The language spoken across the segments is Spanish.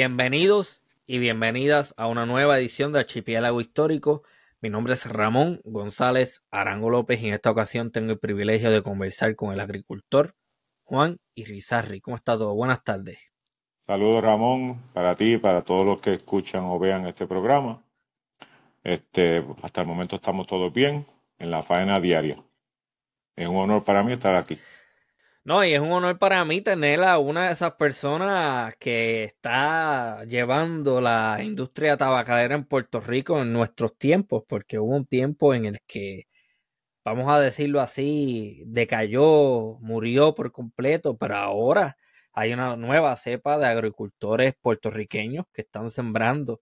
bienvenidos y bienvenidas a una nueva edición de Archipiélago Histórico. Mi nombre es Ramón González Arango López y en esta ocasión tengo el privilegio de conversar con el agricultor Juan Irizarri. ¿Cómo está todo? Buenas tardes. Saludos Ramón, para ti y para todos los que escuchan o vean este programa. Este, hasta el momento estamos todos bien en la faena diaria. Es un honor para mí estar aquí. No, y es un honor para mí tener a una de esas personas que está llevando la industria tabacalera en Puerto Rico en nuestros tiempos, porque hubo un tiempo en el que, vamos a decirlo así, decayó, murió por completo, pero ahora hay una nueva cepa de agricultores puertorriqueños que están sembrando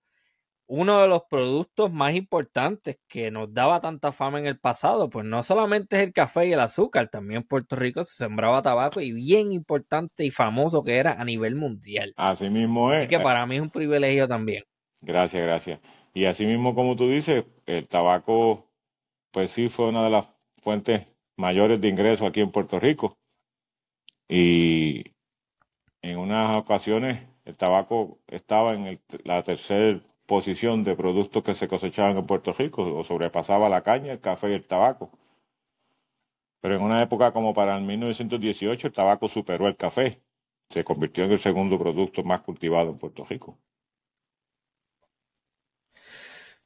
uno de los productos más importantes que nos daba tanta fama en el pasado, pues no solamente es el café y el azúcar, también en Puerto Rico se sembraba tabaco y bien importante y famoso que era a nivel mundial. Así mismo es. Así que para mí es un privilegio también. Gracias, gracias. Y así mismo como tú dices, el tabaco, pues sí fue una de las fuentes mayores de ingresos aquí en Puerto Rico. Y en unas ocasiones el tabaco estaba en el, la tercera posición de productos que se cosechaban en Puerto Rico, o sobrepasaba la caña, el café y el tabaco. Pero en una época como para el 1918 el tabaco superó el café, se convirtió en el segundo producto más cultivado en Puerto Rico.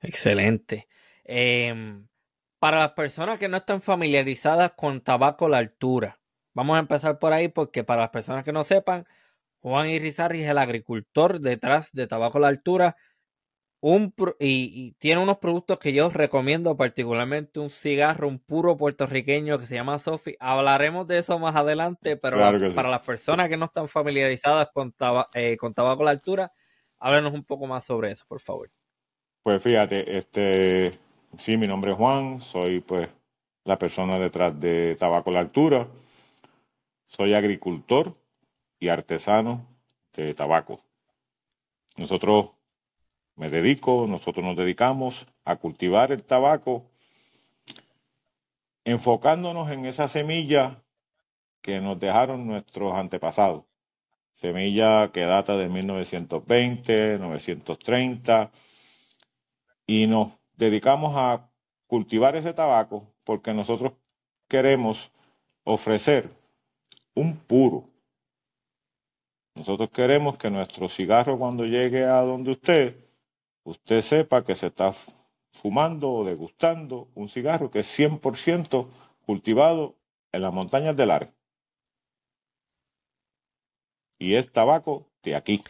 Excelente. Eh, para las personas que no están familiarizadas con tabaco la altura, vamos a empezar por ahí porque para las personas que no sepan, Juan Irizarry es el agricultor detrás de Tabaco la Altura, un, y, y, tiene unos productos que yo recomiendo, particularmente un cigarro, un puro puertorriqueño que se llama Sofi. Hablaremos de eso más adelante, pero Claro sí. para las personas que no están familiarizadas con, taba- eh, con tabaco a la altura, háblenos un poco más sobre eso, por favor. Pues fíjate, este, sí, mi nombre es Juan, soy pues la persona detrás de Tabaco La Altura, soy agricultor y artesano de tabaco. Nosotros me dedico, nosotros nos dedicamos a cultivar el tabaco, enfocándonos en esa semilla que nos dejaron nuestros antepasados. Semilla que data de 1920, 930 y nos dedicamos a cultivar ese tabaco porque nosotros queremos ofrecer un puro. Nosotros queremos que nuestro cigarro cuando llegue a donde usted, usted sepa que se está fumando o degustando un cigarro que es 100% cultivado en las montañas del Are. Y es tabaco de aquí.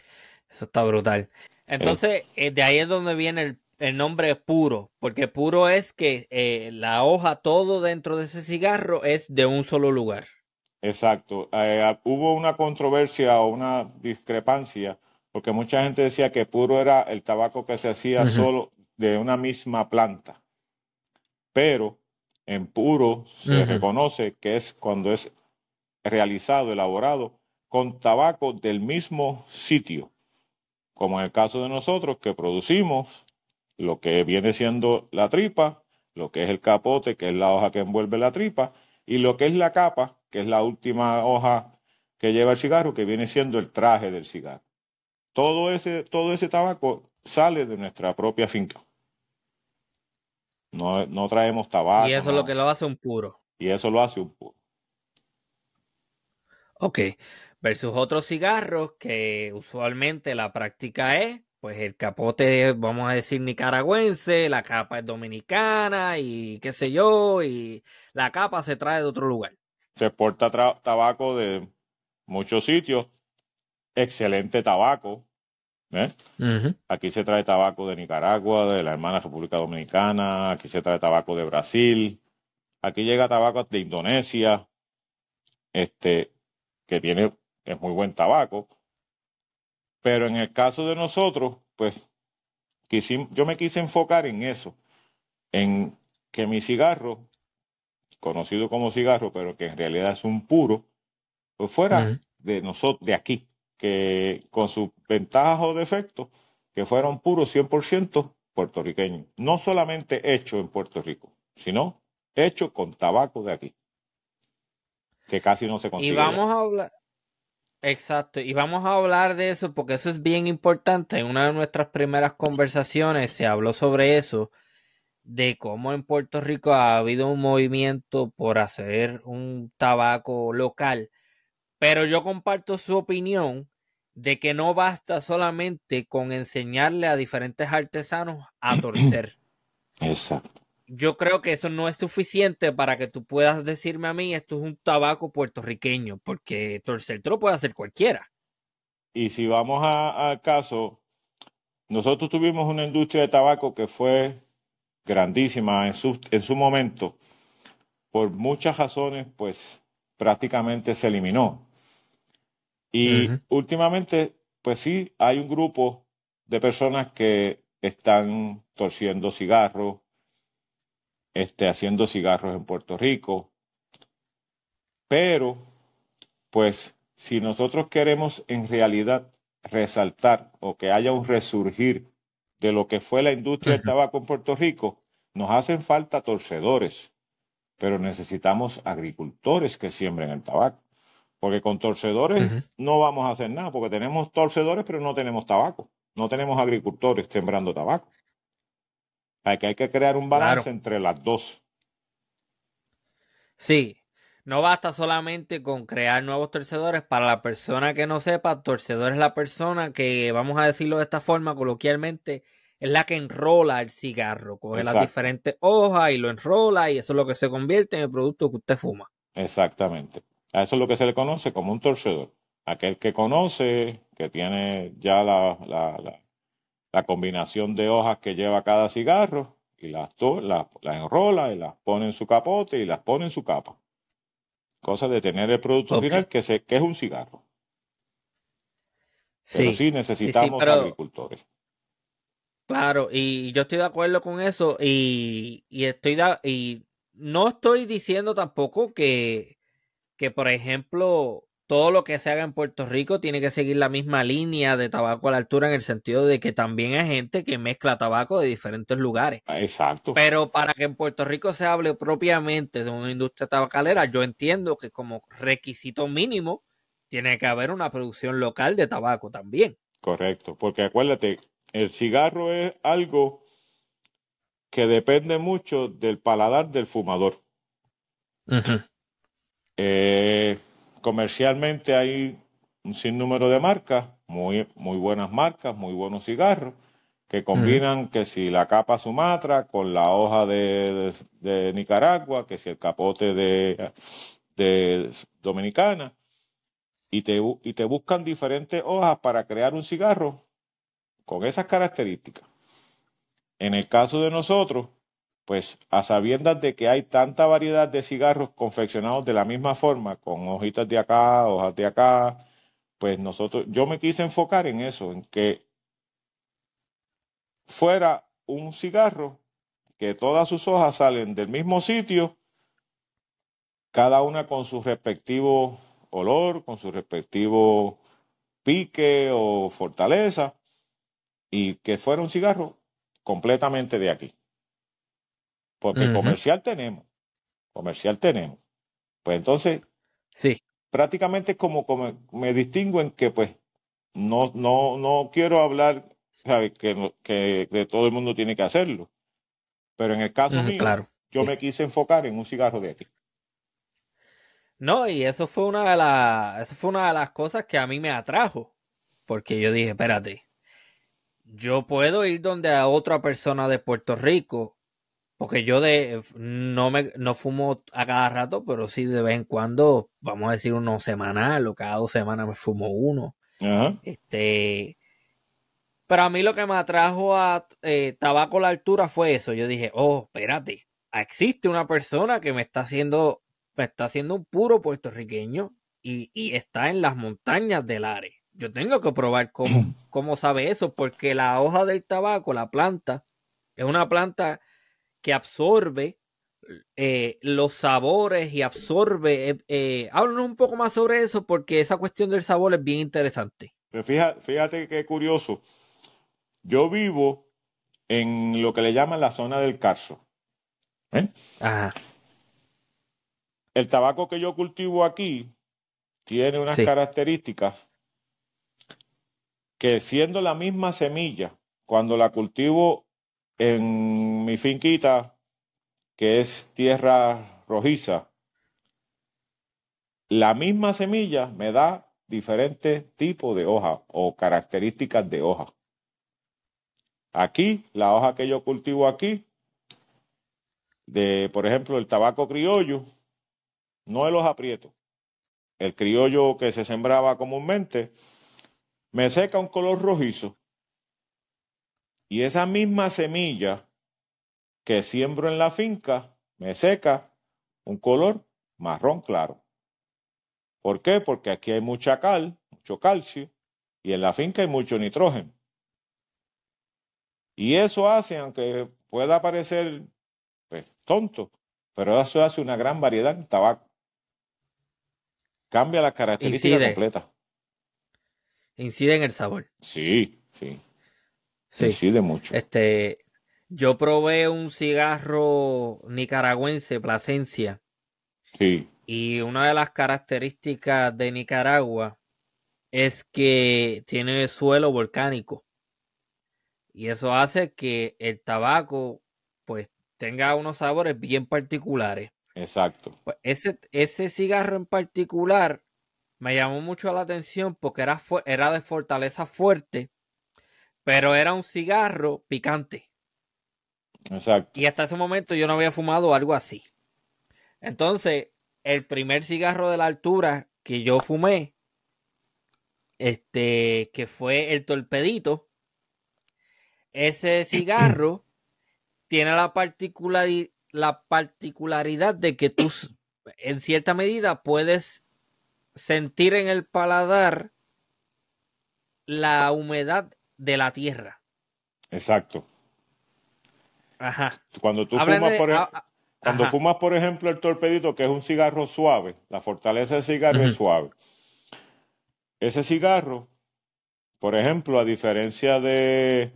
Eso está brutal. Entonces, eh, de ahí es donde viene el, el nombre puro, porque puro es que eh, la hoja, todo dentro de ese cigarro es de un solo lugar. Exacto. Eh, hubo una controversia o una discrepancia porque mucha gente decía que puro era el tabaco que se hacía solo de una misma planta. Pero en puro se reconoce que es cuando es realizado, elaborado con tabaco del mismo sitio. Como en el caso de nosotros que producimos lo que viene siendo la tripa, lo que es el capote, que es la hoja que envuelve la tripa, y lo que es la capa, que es la última hoja que lleva el cigarro, que viene siendo el traje del cigarro. Todo ese, todo ese tabaco sale de nuestra propia finca. No, no traemos tabaco. y eso es lo que lo hace un puro. Y eso lo hace un puro. Ok. Versus otros cigarros que usualmente la práctica es, pues el capote, vamos a decir, nicaragüense, la capa es dominicana y qué sé yo, y la capa se trae de otro lugar. Se exporta tabaco de muchos sitios. Excelente tabaco. ¿eh? Aquí se trae tabaco de Nicaragua, de la hermana República Dominicana, aquí se trae tabaco de Brasil, aquí llega tabaco de Indonesia, este, que tiene, es muy buen tabaco. Pero en el caso de nosotros, pues, quisim- yo me quise enfocar en eso, en que mi cigarro, conocido como cigarro, pero que en realidad es un puro, pues fuera de nosotros, de aquí, que con sus ventajas o defectos, que fuera un puro 100% puertorriqueño. No solamente hecho en Puerto Rico, sino hecho con tabaco de aquí, que casi no se Y consigue. vamos a hablar, Exacto, y vamos a hablar de eso porque eso es bien importante. En una de nuestras primeras conversaciones se habló sobre eso, de cómo en Puerto Rico ha habido un movimiento por hacer un tabaco local. Pero yo comparto su opinión de que no basta solamente con enseñarle a diferentes artesanos a torcer. Exacto. Yo creo que eso no es suficiente para que tú puedas decirme a mí esto es un tabaco puertorriqueño, porque torcer te lo puede hacer cualquiera. Y si vamos al caso, nosotros tuvimos una industria de tabaco que fue grandísima en su, en su momento. Por muchas razones, pues prácticamente se eliminó. Y últimamente, pues sí, hay un grupo de personas que están torciendo cigarros, este, haciendo cigarros en Puerto Rico. Pero, pues, si nosotros queremos en realidad resaltar o que haya un resurgir de lo que fue la industria del tabaco en Puerto Rico, nos hacen falta torcedores, pero necesitamos agricultores que siembren el tabaco. Porque con torcedores no vamos a hacer nada, porque tenemos torcedores, pero no tenemos tabaco. No tenemos agricultores sembrando tabaco. Hay que, hay que crear un balance entre las dos. Sí, no basta solamente con crear nuevos torcedores. Para la persona que no sepa, torcedor es la persona que, vamos a decirlo de esta forma coloquialmente, es la que enrola el cigarro. Coge las diferentes hojas y lo enrola y eso es lo que se convierte en el producto que usted fuma. Exactamente. A eso es lo que se le conoce como un torcedor. Aquel que conoce, que tiene ya la, la, combinación de hojas que lleva cada cigarro y las, las, enrola y las pone en su capote y las pone en su capa. Cosa de tener el producto final que, se, que es un cigarro. Pero sí, necesitamos agricultores. Claro, y yo estoy de acuerdo con eso y, y estoy y no estoy diciendo tampoco que, que, por ejemplo, todo lo que se haga en Puerto Rico tiene que seguir la misma línea de tabaco a la altura en el sentido de que también hay gente que mezcla tabaco de diferentes lugares. Ah, exacto. Pero para que en Puerto Rico se hable propiamente de una industria tabacalera, yo entiendo que como requisito mínimo tiene que haber una producción local de tabaco también. Correcto, porque acuérdate, el cigarro es algo que depende mucho del paladar del fumador. Eh, comercialmente hay un sinnúmero de marcas, muy, muy buenas marcas, muy buenos cigarros, que combinan que si la capa Sumatra con la hoja de, Nicaragua, que si el capote de, de Dominicana, y te, y te buscan diferentes hojas para crear un cigarro con esas características. En el caso de nosotros, pues a sabiendas de que hay tanta variedad de cigarros confeccionados de la misma forma, con hojitas de acá, hojas de acá, pues nosotros, yo me quise enfocar en eso, en que fuera un cigarro que todas sus hojas salen del mismo sitio, cada una con su respectivo olor, con su respectivo pique o fortaleza, y que fuera un cigarro completamente de aquí. Porque comercial tenemos, comercial tenemos. Pues entonces, sí. prácticamente como, como me distingo en que pues no, no, no quiero hablar Que, que, todo el mundo tiene que hacerlo. Pero en el caso mío, yo me quise enfocar en un cigarro de aquí. No, y eso fue una de las, eso fue una de las cosas que a mí me atrajo. Porque yo dije, espérate, yo puedo ir donde a otra persona de Puerto Rico porque yo de no me no fumo a cada rato, pero sí de vez en cuando, vamos a decir uno semanal o cada dos semanas me fumo uno. Este, pero a mí lo que me atrajo a eh, Tabaco la altura fue eso. Yo dije, oh, espérate, existe una persona que me está haciendo, me está haciendo un puro puertorriqueño y, y está en las montañas del Are. Yo tengo que probar cómo, cómo sabe eso, porque la hoja del tabaco, la planta, es una planta que absorbe eh, los sabores y absorbe. Eh, eh, háblanos un poco más sobre eso porque esa cuestión del sabor es bien interesante. Pero fíjate, fíjate qué curioso. Yo vivo en lo que le llaman la zona del Carso. Ajá. El tabaco que yo cultivo aquí tiene unas Sí. características que siendo la misma semilla, cuando la cultivo en mi finquita, que es tierra rojiza, la misma semilla me da diferentes tipos de hoja o características de hoja. Aquí, la hoja que yo cultivo aquí, de, por ejemplo, el tabaco criollo, no el hoja el criollo que se sembraba comúnmente, me seca un color rojizo. Y esa misma semilla que siembro en la finca me seca un color marrón claro. ¿Por qué? Porque aquí hay mucha cal, mucho calcio, y en la finca hay mucho nitrógeno. Y eso hace, aunque pueda parecer pues, tonto, pero eso hace una gran variedad en tabaco. Cambia la característica Incide. completa. Incide en el sabor. Sí, sí, Sí. incide mucho. Este, yo probé un cigarro nicaragüense, Plasencia, Sí, y una de las características de Nicaragua es que tiene suelo volcánico. Y eso hace que el tabaco, pues, tenga unos sabores bien particulares. exacto. Pues ese, ese cigarro en particular me llamó mucho la atención porque era, era de fortaleza fuerte, pero era un cigarro picante. Exacto. Y hasta ese momento yo no había fumado algo así. Entonces, el primer cigarro de la altura que yo fumé, este, que fue el torpedito, ese cigarro tiene la, la particularidad de que tú, en cierta medida, puedes sentir en el paladar la humedad de la tierra. Exacto. Ajá. Cuando tú fumas, por, e- cuando fumas, por ejemplo, el torpedito, que es un cigarro suave, la fortaleza del cigarro es suave. Ese cigarro, por ejemplo, a diferencia de,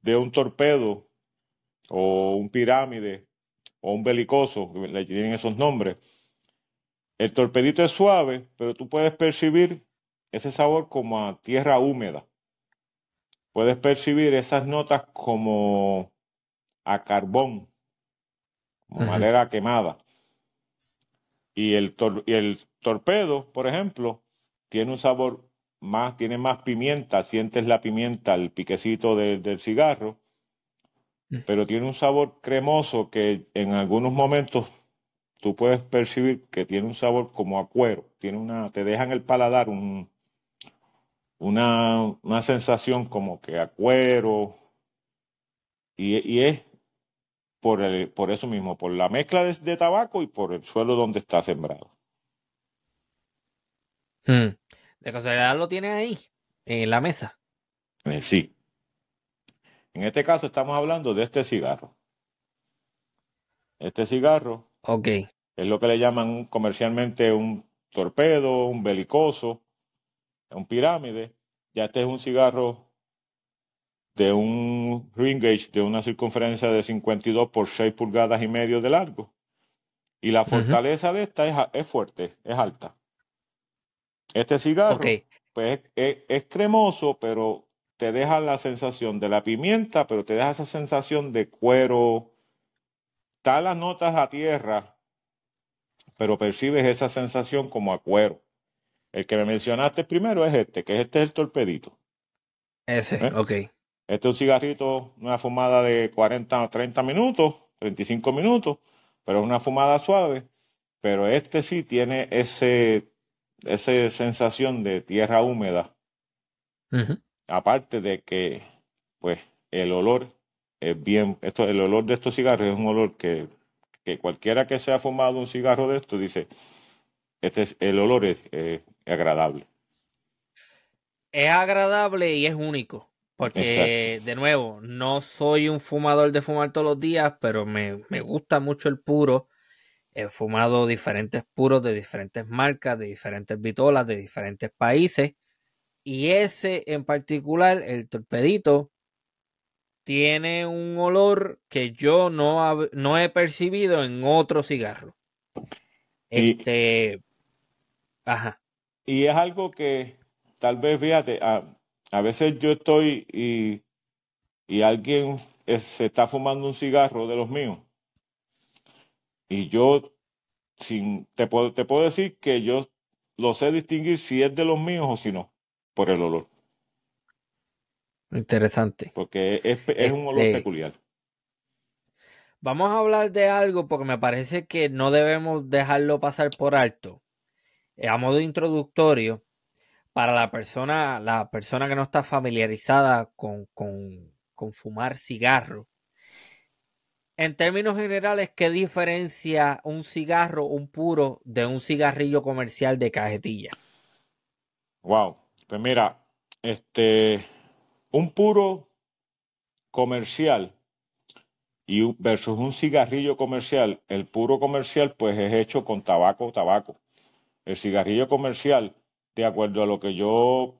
de un torpedo o un pirámide o un belicoso, le tienen esos nombres, el torpedito es suave, pero tú puedes percibir ese sabor como a tierra húmeda. Puedes percibir esas notas como a carbón, como madera quemada. Y el, y el torpedo, por ejemplo, tiene un sabor más, tiene más pimienta, sientes la pimienta, el piquecito de- del cigarro, Mm. pero tiene un sabor cremoso que en algunos momentos tú puedes percibir que tiene un sabor como a cuero, tiene una, te deja en el paladar un, una, una sensación como que a cuero, y, y es por, el- por eso mismo, por la mezcla de, de tabaco y por el suelo donde está sembrado. Mm. De casualidad lo tienes ahí, en la mesa. Eh, sí. En este caso estamos hablando de este cigarro. Este cigarro Ok. es lo que le llaman comercialmente un torpedo, un belicoso, un pirámide. Ya este es un cigarro de un ring gauge de una circunferencia de 52 por 6 pulgadas y medio de largo. Y la fortaleza de esta es, es fuerte, es alta. Este cigarro, pues es, es cremoso, pero te deja la sensación de la pimienta, pero te deja esa sensación de cuero. Está las notas a tierra, pero percibes esa sensación como a cuero. El que me mencionaste primero es este, que este es el torpedito. Ese, ¿Eh? ok. Este es un cigarrito, una fumada de 40 o 30 minutos, 35 minutos, pero es una fumada suave. Pero este sí tiene ese, esa sensación de tierra húmeda. Aparte de que, pues, el olor es bien, esto, el olor de estos cigarros es un olor que, que cualquiera que se ha fumado un cigarro de esto dice, este es, el olor es, eh, agradable. Es agradable y es único. Porque, de nuevo, no soy un fumador de fumar todos los días, pero me, me gusta mucho el puro. He fumado diferentes puros de diferentes marcas, de diferentes vitolas, de diferentes países. Y ese en particular, el torpedito, tiene un olor que yo no, no he percibido en otro cigarro. Y- Este, Ajá. Y es algo que tal vez, fíjate, a, a veces yo estoy y, y alguien se está fumando un cigarro de los míos. Y yo, sin, te, puedo, te puedo decir que yo lo sé distinguir si es de los míos o si no, por el olor. Interesante. Porque es, es un olor Este, peculiar. Vamos a hablar de algo porque me parece que no debemos dejarlo pasar por alto. Eh, A modo introductorio, para la persona, la persona que no está familiarizada con, con, fumar cigarro. En términos generales, ¿qué diferencia un cigarro, un puro, de un cigarrillo comercial de cajetilla? Wow. Pues mira, este, un puro comercial y versus un cigarrillo comercial, el puro comercial pues es hecho con tabaco, tabaco. El cigarrillo comercial, de acuerdo a lo que yo,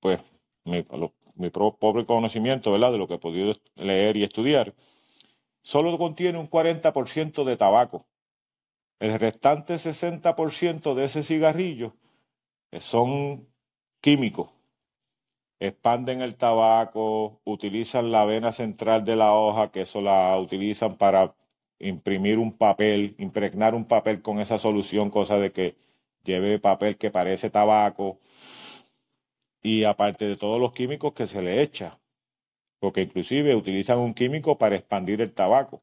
pues, mi, lo- mi pobre conocimiento, ¿verdad? De lo que he podido leer y estudiar, solo contiene un 40% de tabaco. El restante 60% de ese cigarrillo eh, son químicos. Expanden el tabaco, utilizan la vena central de la hoja, que eso la utilizan para imprimir un papel, impregnar un papel con esa solución, cosa de que lleve papel que parece tabaco. Y aparte de todos los químicos que se le echa, porque inclusive utilizan un químico para expandir el tabaco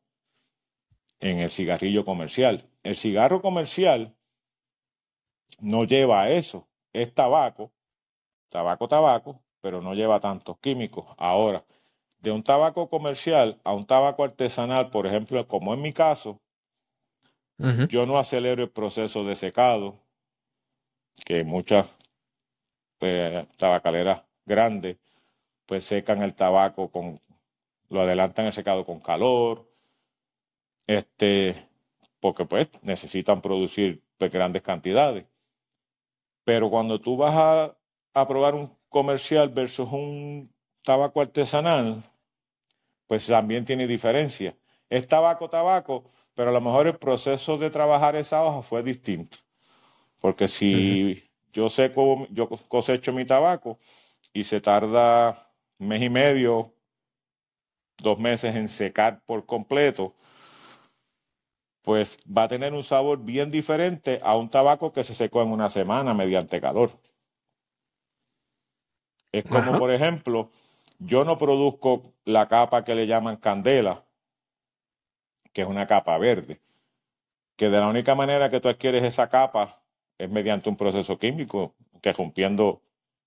en el cigarrillo comercial. El cigarro comercial no lleva eso, es tabaco, tabaco, tabaco, pero no lleva tantos químicos. Ahora, de un tabaco comercial a un tabaco artesanal, por ejemplo, como en mi caso, yo no acelero el proceso de secado, que muchas eh, tabacaleras grandes pues secan el tabaco con, lo adelantan el secado con calor, este, porque pues necesitan producir pues, grandes cantidades. Pero cuando tú vas a, a probar un comercial versus un tabaco artesanal, pues también tiene diferencia. Es tabaco, tabaco, pero a lo mejor el proceso de trabajar esa hoja fue distinto. Porque si yo seco, yo cosecho mi tabaco y se tarda mes y medio, dos meses en secar por completo, pues va a tener un sabor bien diferente a un tabaco que se secó en una semana mediante calor. Es como, Ajá. por ejemplo, yo no produzco la capa que le llaman candela, que es una capa verde, que de la única manera que tú adquieres esa capa es mediante un proceso químico, que rompiendo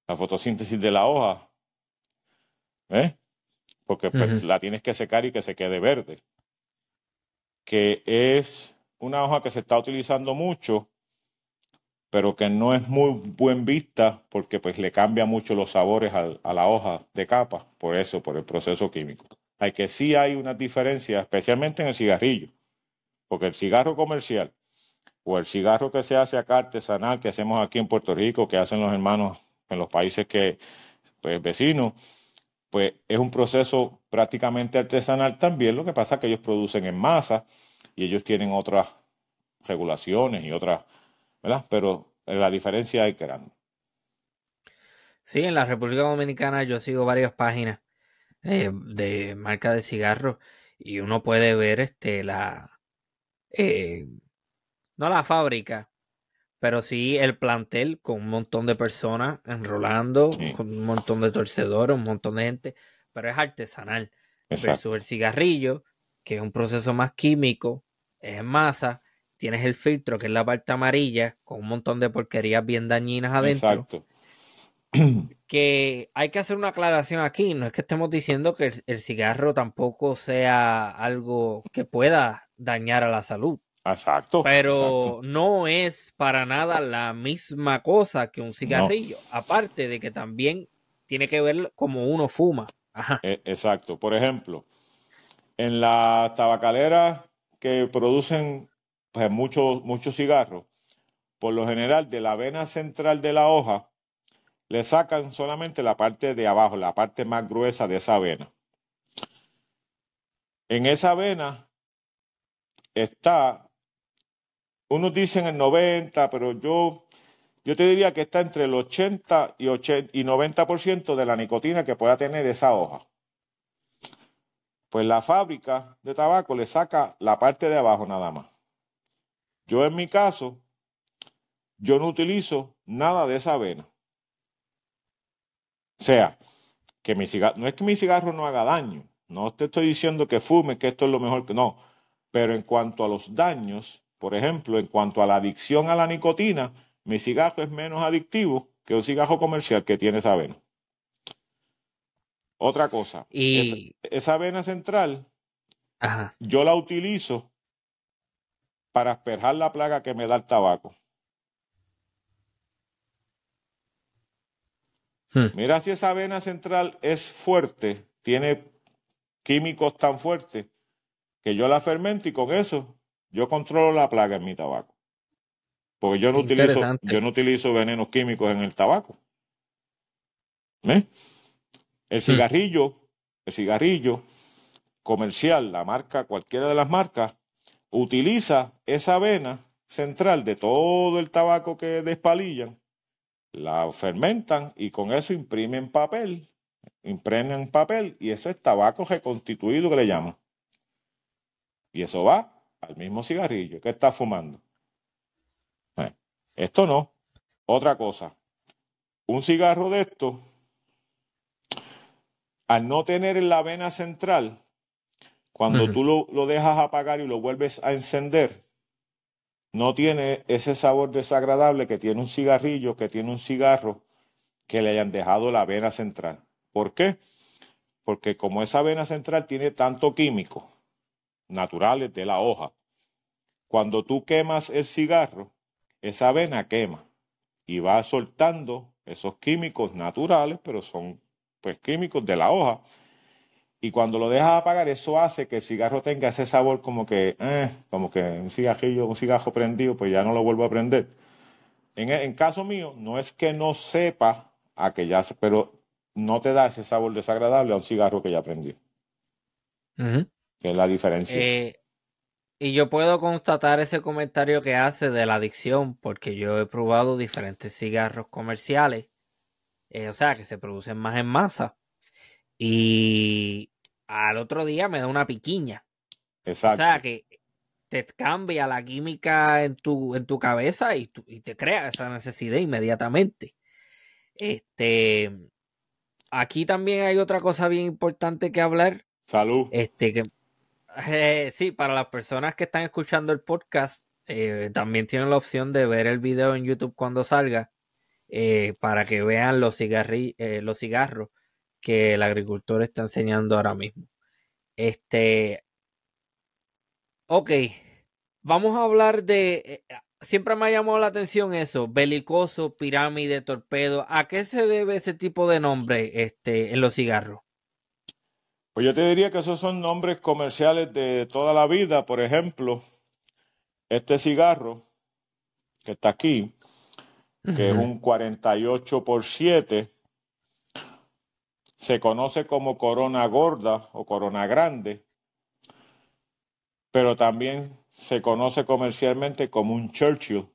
la fotosíntesis de la hoja, ¿eh? Porque pues, la tienes que secar y que se quede verde, que es una hoja que se está utilizando mucho, pero que no es muy buen vista porque pues le cambia mucho los sabores al- a la hoja de capa, por eso, por el proceso químico. Hay que sí hay una diferencia, especialmente en el cigarrillo, porque el cigarro comercial o el cigarro que se hace acá artesanal, que hacemos aquí en Puerto Rico, que hacen los hermanos en los países que, pues, vecinos, pues es un proceso prácticamente artesanal también. Lo que pasa es que ellos producen en masa y ellos tienen otras regulaciones y otras, ¿verdad? Pero la diferencia es grande. Sí, en la República Dominicana yo sigo varias páginas eh, de marca de cigarros y uno puede ver este la eh, no la fábrica, pero sí el plantel con un montón de personas enrolando, con un montón de torcedores, un montón de gente, pero es artesanal. Exacto. Versus el cigarrillo, que es un proceso más químico, es en masa, tienes el filtro, que es la parte amarilla, con un montón de porquerías bien dañinas adentro Exacto. que hay que hacer una aclaración aquí. No es que estemos diciendo que el, el cigarro tampoco sea algo que pueda dañar a la salud, Exacto. pero exacto. no es para nada la misma cosa que un cigarrillo. Aparte de que también tiene que ver como uno fuma. Ajá. Eh, exacto. Por ejemplo, en las tabacaleras que producen pues, muchos muchos cigarros, por lo general de la vena central de la hoja le sacan solamente la parte de abajo, la parte más gruesa de esa vena. En esa vena está, unos dicen el 90, pero yo yo te diría que está entre el 80 y, 80 y 90% de la nicotina que pueda tener esa hoja. Pues la fábrica de tabaco le saca la parte de abajo nada más. Yo en mi caso, yo no utilizo nada de esa avena. O sea, que mi cigarro, no es que mi cigarro no haga daño, no te estoy diciendo que fume, que esto es lo mejor que no, pero en cuanto a los daños, por ejemplo, en cuanto a la adicción a la nicotina, mi cigarro es menos adictivo que un cigarro comercial que tiene esa avena. Otra cosa, Y, esa avena central ajá, yo la utilizo para asperjar la plaga que me da el tabaco. hmm, Mira si esa vena central es fuerte, tiene químicos tan fuertes que yo la fermento y con eso yo controlo la plaga en mi tabaco. Porque yo no utilizo, yo no utilizo venenos químicos en el tabaco. ¿Ves? El cigarrillo, el cigarrillo comercial, la marca, cualquiera de las marcas, utiliza esa vena central de todo el tabaco que despalillan, la fermentan y con eso imprimen papel, impregnan papel y eso es tabaco reconstituido que le llaman. Y eso va al mismo cigarrillo que está fumando. Bueno, esto no. Otra cosa, un cigarro de esto, al no tener en la vena central, cuando tú lo, lo dejas apagar y lo vuelves a encender, no tiene ese sabor desagradable que tiene un cigarrillo, que tiene un cigarro que le hayan dejado la vena central. ¿Por qué? Porque como esa vena central tiene tanto químico naturales de la hoja, cuando tú quemas el cigarro, esa vena quema y va soltando esos químicos naturales, pero son pues químicos de la hoja. Y cuando lo dejas apagar, eso hace que el cigarro tenga ese sabor como que, eh, como que un cigarrillo, un cigarro prendido, pues ya no lo vuelvo a prender. En, en caso mío, no es que no sepa a que ya pero no te da ese sabor desagradable a un cigarro que ya prendió, Ujú. Que es la diferencia. Eh, y yo puedo constatar ese comentario que hace de la adicción, porque yo he probado diferentes cigarros comerciales, eh, o sea, que se producen más en masa, y al otro día me da una piquiña. O Exacto. sea, que te cambia la química en tu, en tu cabeza y, tú- y te crea esa necesidad inmediatamente. Este, aquí también hay otra cosa bien importante que hablar. Salud. Este, que eh, sí, para las personas que están escuchando el podcast, eh, también tienen la opción de ver el video en YouTube cuando salga, eh, para que vean los, cigarri- eh, los cigarros que el agricultor está enseñando ahora mismo. Este, ok, vamos a hablar de, eh, siempre me ha llamado la atención eso, belicoso, pirámide, torpedo. ¿A qué se debe ese tipo de nombre, este, en los cigarros? Pues yo te diría que esos son nombres comerciales de toda la vida. Por ejemplo, este cigarro que está aquí, que es Ujú. un 48 por 7, se conoce como corona gorda o corona grande, pero también se conoce comercialmente como un Churchill.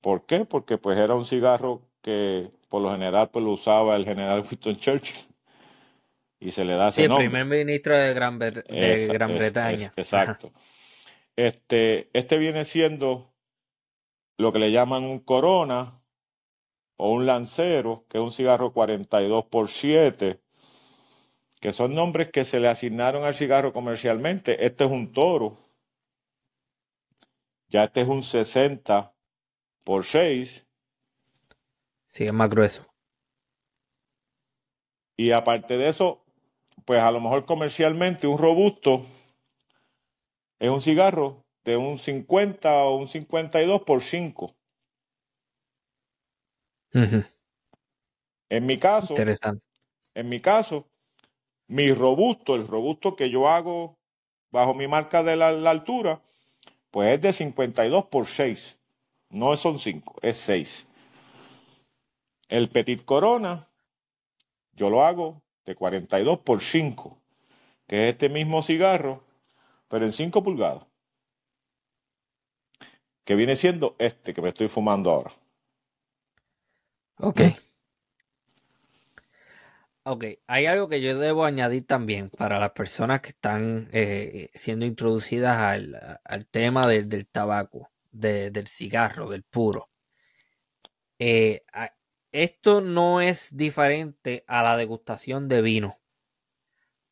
¿Por qué? Porque pues era un cigarro que por lo general pues lo usaba el general Winston Churchill y se le da Sí, ese el nombre. primer ministro de Gran, de Gran es- Bretaña. es- Ajá. exacto. Este, este viene siendo lo que le llaman un Corona o un Lancero, que es un cigarro 42 por 7, que son nombres que se le asignaron al cigarro comercialmente. Este es un Toro, ya este es un 60 por 6, Sí, es más grueso. y aparte de eso, pues a lo mejor comercialmente un Robusto es un cigarro de un 50 o un 52 por 5. Ujú. En mi caso, Interesante. en mi caso, mi robusto, el robusto que yo hago bajo mi marca de la, la altura, pues es de 52 por 6. No son 5, es 6. El Petit Corona, yo lo hago de 42 por 5, que es este mismo cigarro, pero en 5 pulgadas. Que viene siendo este que me estoy fumando ahora. Ok. Ok, hay algo que yo debo añadir también para las personas que están eh, siendo introducidas al, tema del tabaco, del cigarro, del puro. Eh, esto no es diferente a la degustación de vino,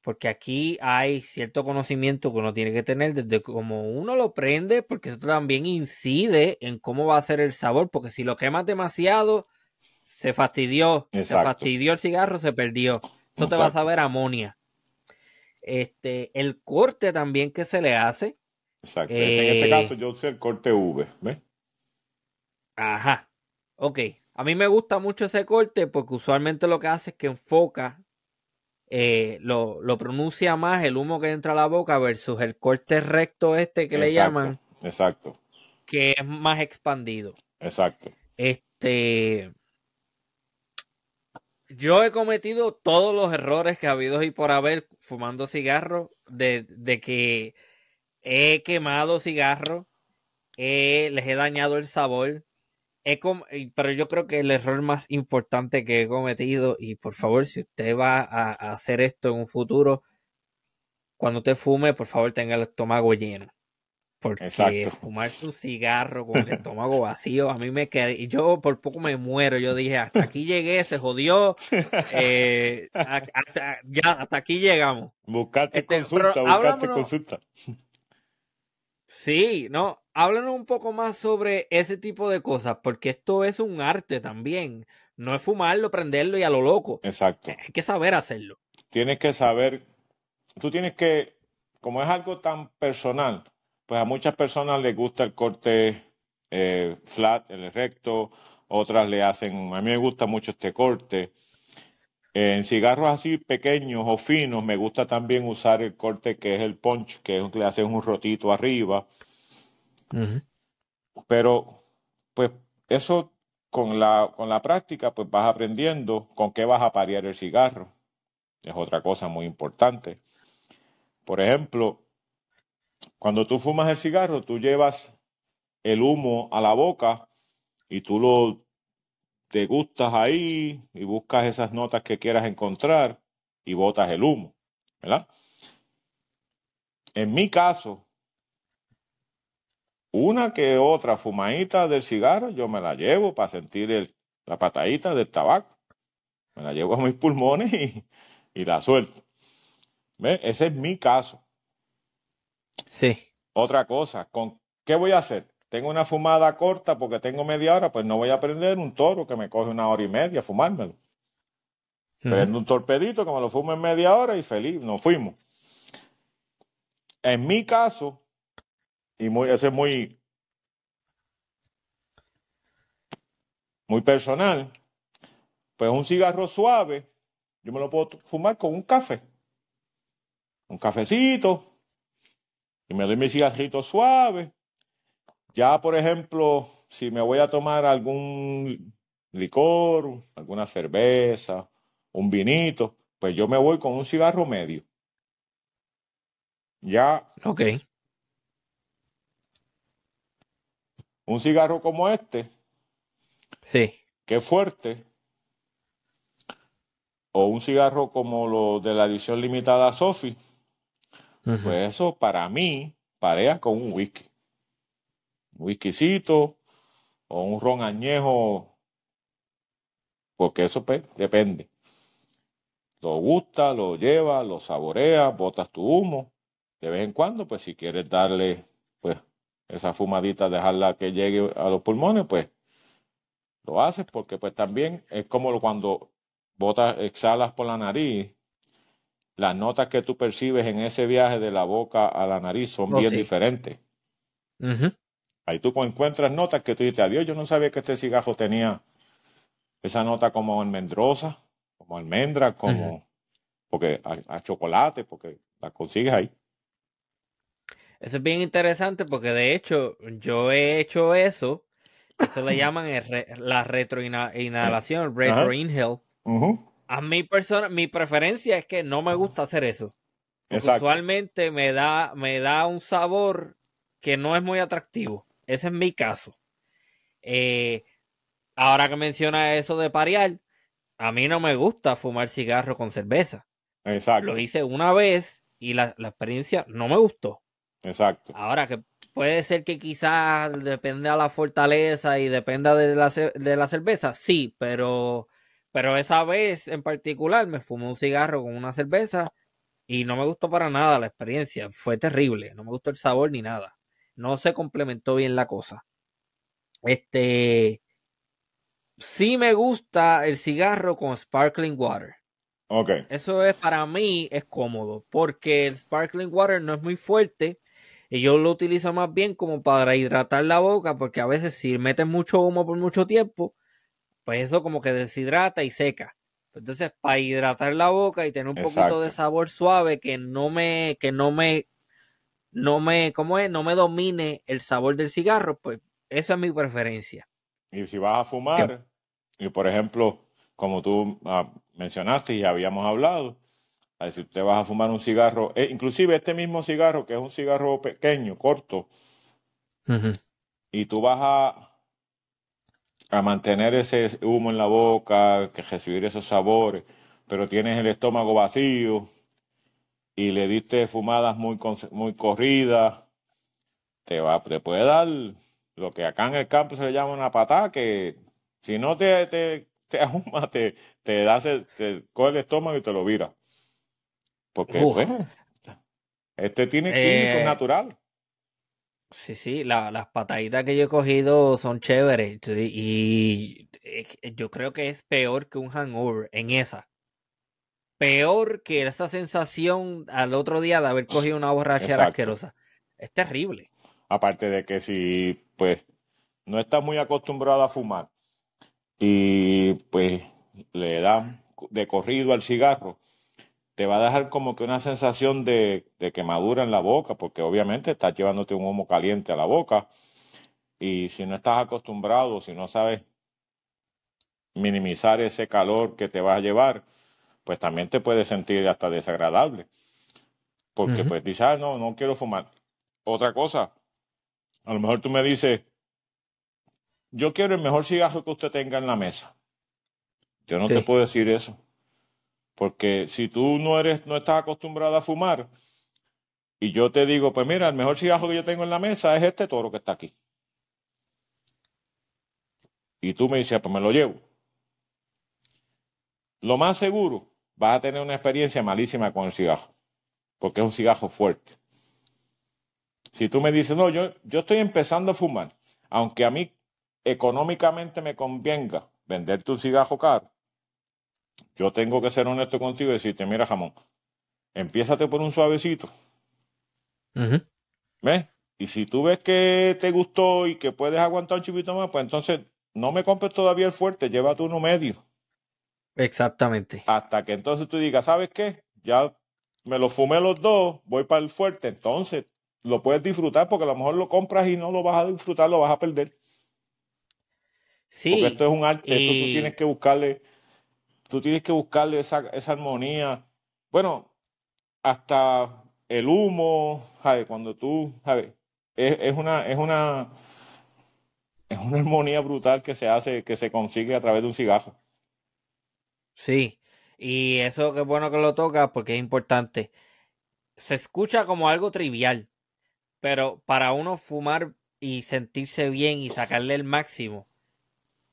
porque aquí hay cierto conocimiento que uno tiene que tener desde cómo uno lo prende, porque eso también incide en cómo va a ser el sabor, porque si lo quemas demasiado se fastidió, se fastidió el cigarro, se perdió. Eso te va a saber amonia. Este, el corte también que se le hace. Exacto. en este eh, caso yo usé el corte V, ¿ves? Ajá. Ok. A mí me gusta mucho ese corte porque usualmente lo que hace es que enfoca, eh, lo, pronuncia más el humo que entra a la boca versus el corte recto este que le llaman. Exacto. Que es más expandido. Exacto. Este yo he cometido todos los errores que ha habido y por haber fumando cigarros, de, que he quemado cigarros, les he dañado el sabor. Pero yo creo que el error más importante que he cometido, y por favor, si usted va a, a hacer esto en un futuro, cuando te fume, por favor tenga el estómago lleno. Porque fumar su cigarro con el estómago vacío, a mí me queda, y yo por poco me muero, yo dije, hasta aquí llegué, se jodió, eh, hasta, ya, hasta aquí llegamos. Buscaste este, consulta, buscaste consulta. Sí, no, háblanos un poco más sobre ese tipo de cosas, porque esto es un arte también, no es fumarlo, prenderlo y a lo loco. Exacto. Hay que saber hacerlo. Tienes que saber, tú tienes que, como es algo tan personal, pues a muchas personas les gusta el corte eh, flat, el recto, otras le hacen, a mí me gusta mucho este corte. en cigarros así pequeños o finos me gusta también usar el corte que es el punch, que es, le hacen un rotito arriba. Pero pues eso con la, con la práctica pues vas aprendiendo con qué vas a parear el cigarro. Es otra cosa muy importante. Por ejemplo, cuando tú fumas el cigarro, tú llevas el humo a la boca y tú lo degustas ahí y buscas esas notas que quieras encontrar y botas el humo, ¿verdad? En mi caso, una que otra fumadita del cigarro yo me la llevo para sentir la patadita del tabaco. Me la llevo a mis pulmones y, y la suelto. ¿Ve? Ese es mi caso. Sí. Otra cosa, ¿con qué voy a hacer? Tengo una fumada corta porque tengo media hora, pues no voy a prender un toro que me coge una hora y media a fumármelo. Prendo un torpedito que me lo fumo en media hora y feliz, nos fuimos. En mi caso, y muy, ese es muy, muy personal, pues un cigarro suave, yo me lo puedo fumar con un café. Un cafecito, y me doy mi cigarrito suave. Ya, por ejemplo, si me voy a tomar algún licor, alguna cerveza, un vinito, pues yo me voy con un cigarro medio. Ya. Ok. Un cigarro como este. Sí. Que fuerte. O un cigarro como lo de la edición limitada Sophie pues eso para mí parea con un whisky. Un whiskycito o un ron añejo, porque eso pues, depende. Lo gusta, lo lleva, lo saborea, botas tu humo. De vez en cuando, pues si quieres darle esa fumadita, dejarla que llegue a los pulmones, pues lo haces porque pues también es como cuando botas, exhalas por la nariz, las notas que tú percibes en ese viaje de la boca a la nariz son oh, bien diferentes. Ahí tú encuentras notas que tú dices, adiós, yo no sabía que este cigarro tenía esa nota como almendrosa, como almendra, como porque a, chocolate, porque la consigues ahí. Eso es bien interesante porque de hecho yo he hecho eso, eso le llaman la retroinhalación, retro inhale a mi persona, mi preferencia es que no me gusta hacer eso. Usualmente me da, me da un sabor que no es muy atractivo. Ese es mi caso. Eh, ahora que menciona eso de parear, a mí no me gusta fumar cigarro con cerveza. Exacto. Lo hice una vez y la, la experiencia no me gustó. Exacto. Ahora que puede ser que quizás dependa de la fortaleza y dependa de la, de la cerveza, sí, pero, pero esa vez en particular me fumé un cigarro con una cerveza y no me gustó para nada la experiencia. Fue terrible, no me gustó el sabor ni nada. No se complementó bien la cosa. Este, sí me gusta el cigarro con sparkling water. Ok. Eso es para mí es cómodo porque el sparkling water no es muy fuerte y yo lo utilizo más bien como para hidratar la boca porque a veces si metes mucho humo por mucho tiempo, pues eso como que deshidrata y seca. Entonces, para hidratar la boca y tener un poquito de sabor suave que no me que no me no me ¿cómo es? no me domine el sabor del cigarro, pues esa es mi preferencia. Y si vas a fumar, y por ejemplo, como tú ah, mencionaste y habíamos hablado, si usted vas a fumar un cigarro, eh, inclusive este mismo cigarro, que es un cigarro pequeño, corto, y tú vas a, a mantener ese humo en la boca, que recibir esos sabores, pero tienes el estómago vacío y le diste fumadas muy, muy corridas, te, va, te puede dar lo que acá en el campo se le llama una patada, que si no te, te, te ahuma, te, te, te coge el estómago y te lo vira. Porque pues, este tiene eh, naturales. Sí, sí, las pataditas que yo he cogido son chéveres y yo creo que es peor que un hangover en esa. Peor que esa sensación al otro día de haber cogido una borrachera asquerosa. Es terrible. Aparte de que si pues no estás muy acostumbrado a fumar y pues le dan de corrido al cigarro, te va a dejar como que una sensación de, quemadura en la boca, porque obviamente estás llevándote un humo caliente a la boca. Y si no estás acostumbrado, si no sabes minimizar ese calor que te va a llevar, pues también te puedes sentir hasta desagradable. Porque pues dices, ah, no, no quiero fumar. Otra cosa, a lo mejor tú me dices, yo quiero el mejor cigarro que usted tenga en la mesa. Yo no te puedo decir eso. Porque si tú no eres, no estás acostumbrado a fumar, y yo te digo, pues mira, el mejor cigarro que yo tengo en la mesa es este toro que está aquí. Y tú me dices, pues me lo llevo. Lo más seguro, vas a tener una experiencia malísima con el cigarro, porque es un cigarro fuerte. Si tú me dices, no, yo, yo estoy empezando a fumar, aunque a mí económicamente me convenga venderte un cigarro caro, yo tengo que ser honesto contigo y decirte, mira, jamón, empiézate por un suavecito. ¿Ves? Y si tú ves que te gustó y que puedes aguantar un chipito más, pues entonces no me compres todavía el fuerte, llévate uno medio. Exactamente. Hasta que entonces tú digas, ¿sabes qué? Ya me lo fumé los dos, voy para el fuerte, entonces lo puedes disfrutar porque a lo mejor lo compras y no lo vas a disfrutar, lo vas a perder. Sí. Porque esto es un arte, esto tú tienes que buscarle tú tienes que buscarle esa, esa armonía. Bueno, hasta el humo, ¿sabes? Cuando tú, ¿sabes? Es, una, es una, es una armonía brutal que se hace, que se consigue a través de un cigarro. Sí, y eso que bueno que lo tocas porque es importante. Se escucha como algo trivial, pero para uno fumar y sentirse bien y sacarle el máximo,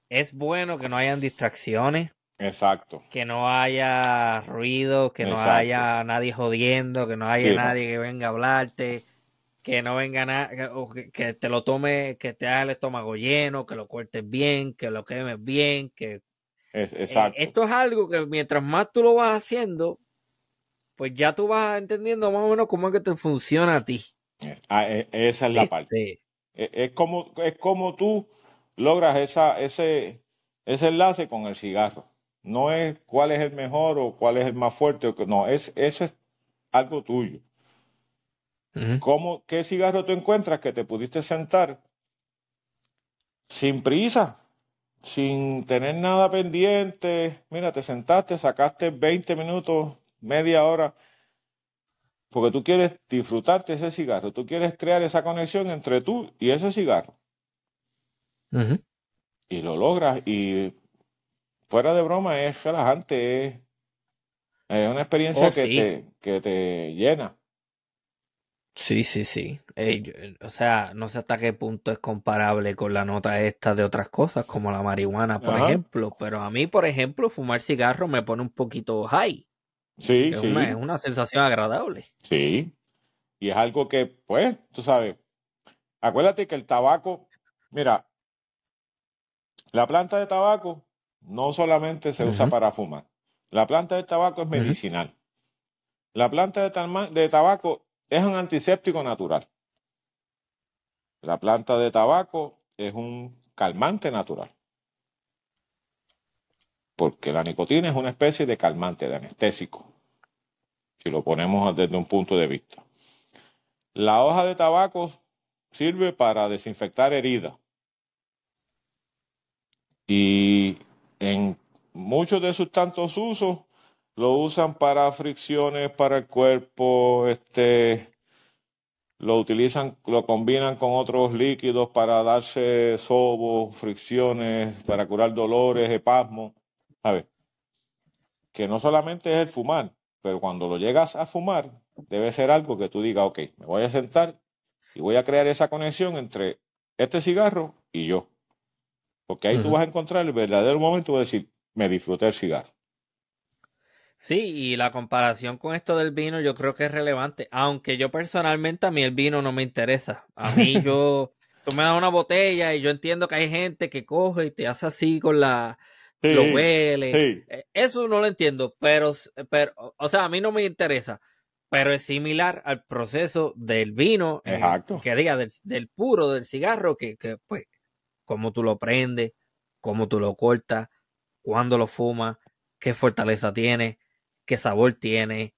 es bueno que no hayan distracciones, Exacto. Que no haya ruido, que no haya nadie jodiendo, que no haya nadie que venga a hablarte, que no venga nada, que, te lo tome, que te haga el estómago lleno, que lo cortes bien, que lo quemes bien, que... Es, eh, exacto. esto es algo que mientras más tú lo vas haciendo, pues ya tú vas entendiendo más o menos cómo es que te funciona a ti. Ah, e, esa es la parte. E, es como, es como tú logras esa, ese, ese enlace con el cigarro. No es cuál es el mejor o cuál es el más fuerte. No, es, eso es algo tuyo. ¿Cómo, ¿Qué cigarro tú encuentras que te pudiste sentar sin prisa, sin tener nada pendiente? Mira, te sentaste, sacaste 20 minutos, media hora, porque tú quieres disfrutarte ese cigarro, tú quieres crear esa conexión entre tú y ese cigarro. y lo logras. Y fuera de broma, es relajante, es, es una experiencia Oh, que, sí. te, que te llena. Sí, sí, sí. Eh, yo- o sea, no sé hasta qué punto es comparable con la nota esta de otras cosas, como la marihuana, por Ajá. ejemplo. Pero a mí, por ejemplo, fumar cigarro me pone un poquito high. Sí, Es sí, una, es una sensación agradable. sí. Y es algo que, pues, tú sabes, acuérdate que el tabaco, mira, la planta de tabaco no solamente se usa para fumar. La planta de tabaco es medicinal. La planta de, de tabaco es un antiséptico natural. La planta de tabaco es un calmante natural, porque la nicotina es una especie de calmante, de anestésico, si lo ponemos desde un punto de vista. La hoja de tabaco sirve para desinfectar heridas y en muchos de sus tantos usos lo usan para fricciones para el cuerpo, este, lo utilizan, lo combinan con otros líquidos para darse sobos, fricciones, para curar dolores, espasmos, ¿sabes? Que no solamente es el fumar, pero cuando lo llegas a fumar, debe ser algo que tú digas, ok, me voy a sentar y voy a crear esa conexión entre este cigarro y yo. Porque ahí tú vas a encontrar el verdadero momento de decir, me disfruté el cigarro. Sí, y la comparación con esto del vino yo creo que es relevante, aunque yo personalmente a mí el vino no me interesa. A mí yo, tú me das una botella y yo entiendo que hay gente que coge y te hace así con la, lo Sí, huele. sí, Eh, Eso no lo entiendo, pero, pero, o sea, a mí no me interesa, pero es similar al proceso del vino, el- exacto. que diga, del, del puro, del cigarro, que, que pues, cómo tú lo prendes, cómo tú lo cortas, cuándo lo fumas, qué fortaleza tiene, qué sabor tiene,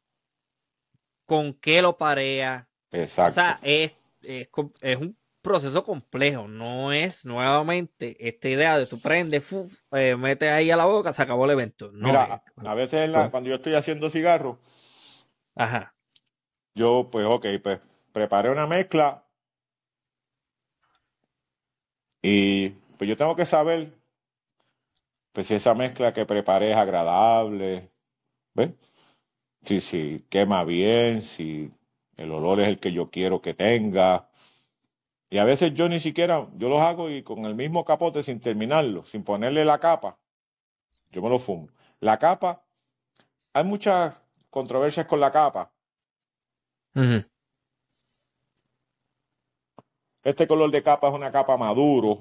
con qué lo parea. O Exacto. sea, es, es, un proceso complejo, no es nuevamente esta idea de tú prendes, fu, eh, metes ahí a la boca, se acabó el evento. No, Mira, es- a veces en la- con- cuando yo estoy haciendo cigarro, ajá, yo pues ok, pues preparé una mezcla y pues yo tengo que saber pues si esa mezcla que preparé es agradable, ¿ves? Si, si quema bien, si el olor es el que yo quiero que tenga. Y a veces yo ni siquiera, yo los hago y con el mismo capote sin terminarlo, sin ponerle la capa, yo me lo fumo. La capa, hay muchas controversias con la capa. Este color de capa es una capa maduro,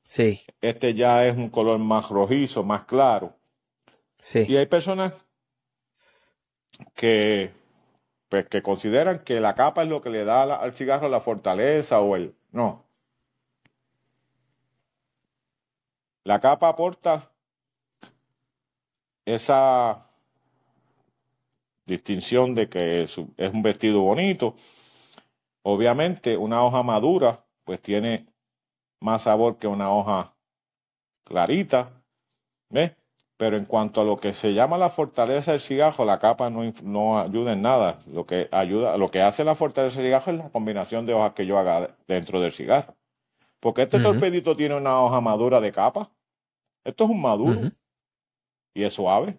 sí, este ya es un color más rojizo, más claro. Y sí, hay personas que, pues, que consideran que la capa es lo que le da la- al cigarro la fortaleza o el... No. La capa aporta esa distinción de que es un vestido bonito. Obviamente, una hoja madura, pues tiene más sabor que una hoja clarita, ¿ves? Pero en cuanto a lo que se llama la fortaleza del cigarro, la capa no, no ayuda en nada. Lo que ayuda, lo que hace la fortaleza del cigarro es la combinación de hojas que yo haga dentro del cigarro. Porque este torpedito tiene una hoja madura de capa. Esto es un maduro y es suave.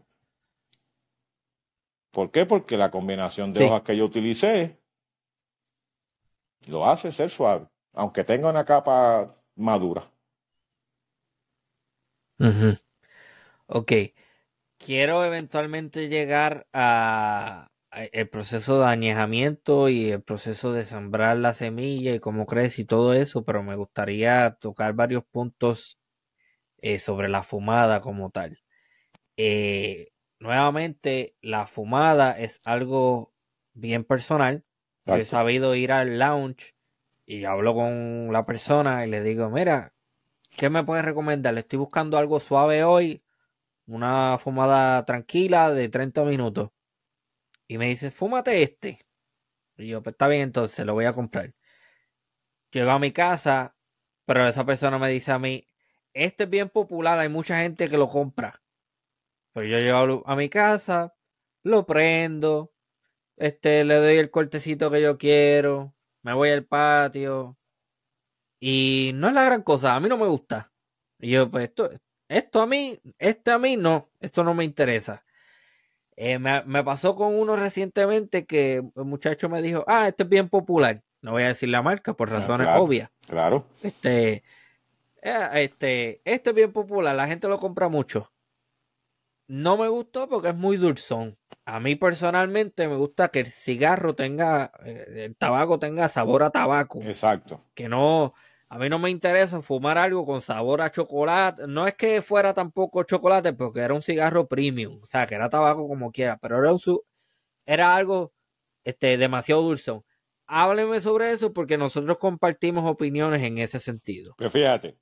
¿Por qué? Porque la combinación de sí, hojas que yo utilicé lo hace ser suave, aunque tenga una capa madura. ujú. Ok, quiero eventualmente llegar a el proceso de añejamiento y el proceso de sembrar la semilla y cómo crece y todo eso, pero me gustaría tocar varios puntos eh, sobre la fumada como tal. Eh, nuevamente, la fumada es algo bien personal. Yo he sabido ir al lounge y hablo con la persona y le digo, mira, ¿qué me puedes recomendar? Le estoy buscando algo suave hoy, una fumada tranquila de 30 minutos. Y me dice, fúmate este. Y yo, pues está bien, entonces lo voy a comprar. Llego a mi casa, pero esa persona me dice a mí, este es bien popular, hay mucha gente que lo compra. Pero yo llego a mi casa, lo prendo, este, le doy el cortecito que yo quiero, me voy al patio. Y no es la gran cosa, a mí no me gusta. Y yo, pues esto, esto a mí, este a mí no, esto no me interesa. Eh, me, me, pasó con uno recientemente que el muchacho me dijo, ah, este es bien popular. No voy a decir la marca por ah, razones obvias. Claro. Este, eh, este, este es bien popular, la gente lo compra mucho. No me gustó porque es muy dulzón. A mí personalmente me gusta que el cigarro tenga, eh, el tabaco tenga sabor a tabaco. Exacto. Que no, a mí no me interesa fumar algo con sabor a chocolate. No es que fuera tampoco chocolate, porque era un cigarro premium. O sea, que era tabaco como quiera, pero era, un, era algo este, demasiado dulzón. Hábleme sobre eso porque nosotros compartimos opiniones en ese sentido. Pero fíjate,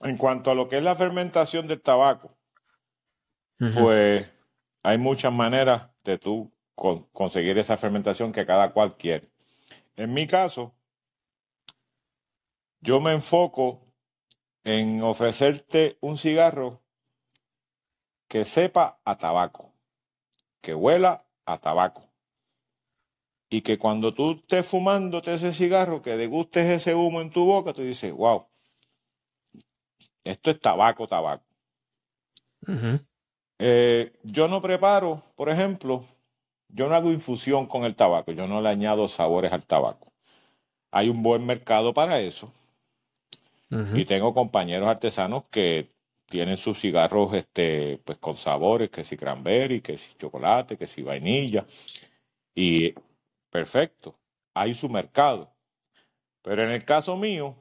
en cuanto a lo que es la fermentación del tabaco, pues hay muchas maneras de tú conseguir esa fermentación que cada cual quiere. En mi caso, yo me enfoco en ofrecerte un cigarro que sepa a tabaco, que huela a tabaco. Y que cuando tú estés fumándote ese cigarro, que degustes ese humo en tu boca, tú dices, wow, esto es tabaco, tabaco. Eh, yo no preparo, por ejemplo, yo no hago infusión con el tabaco, yo no le añado sabores al tabaco. Hay un buen mercado para eso. Y tengo compañeros artesanos que tienen sus cigarros este, pues, con sabores, que si cranberry, que si chocolate, que si vainilla. Y perfecto, hay su mercado. Pero en el caso mío,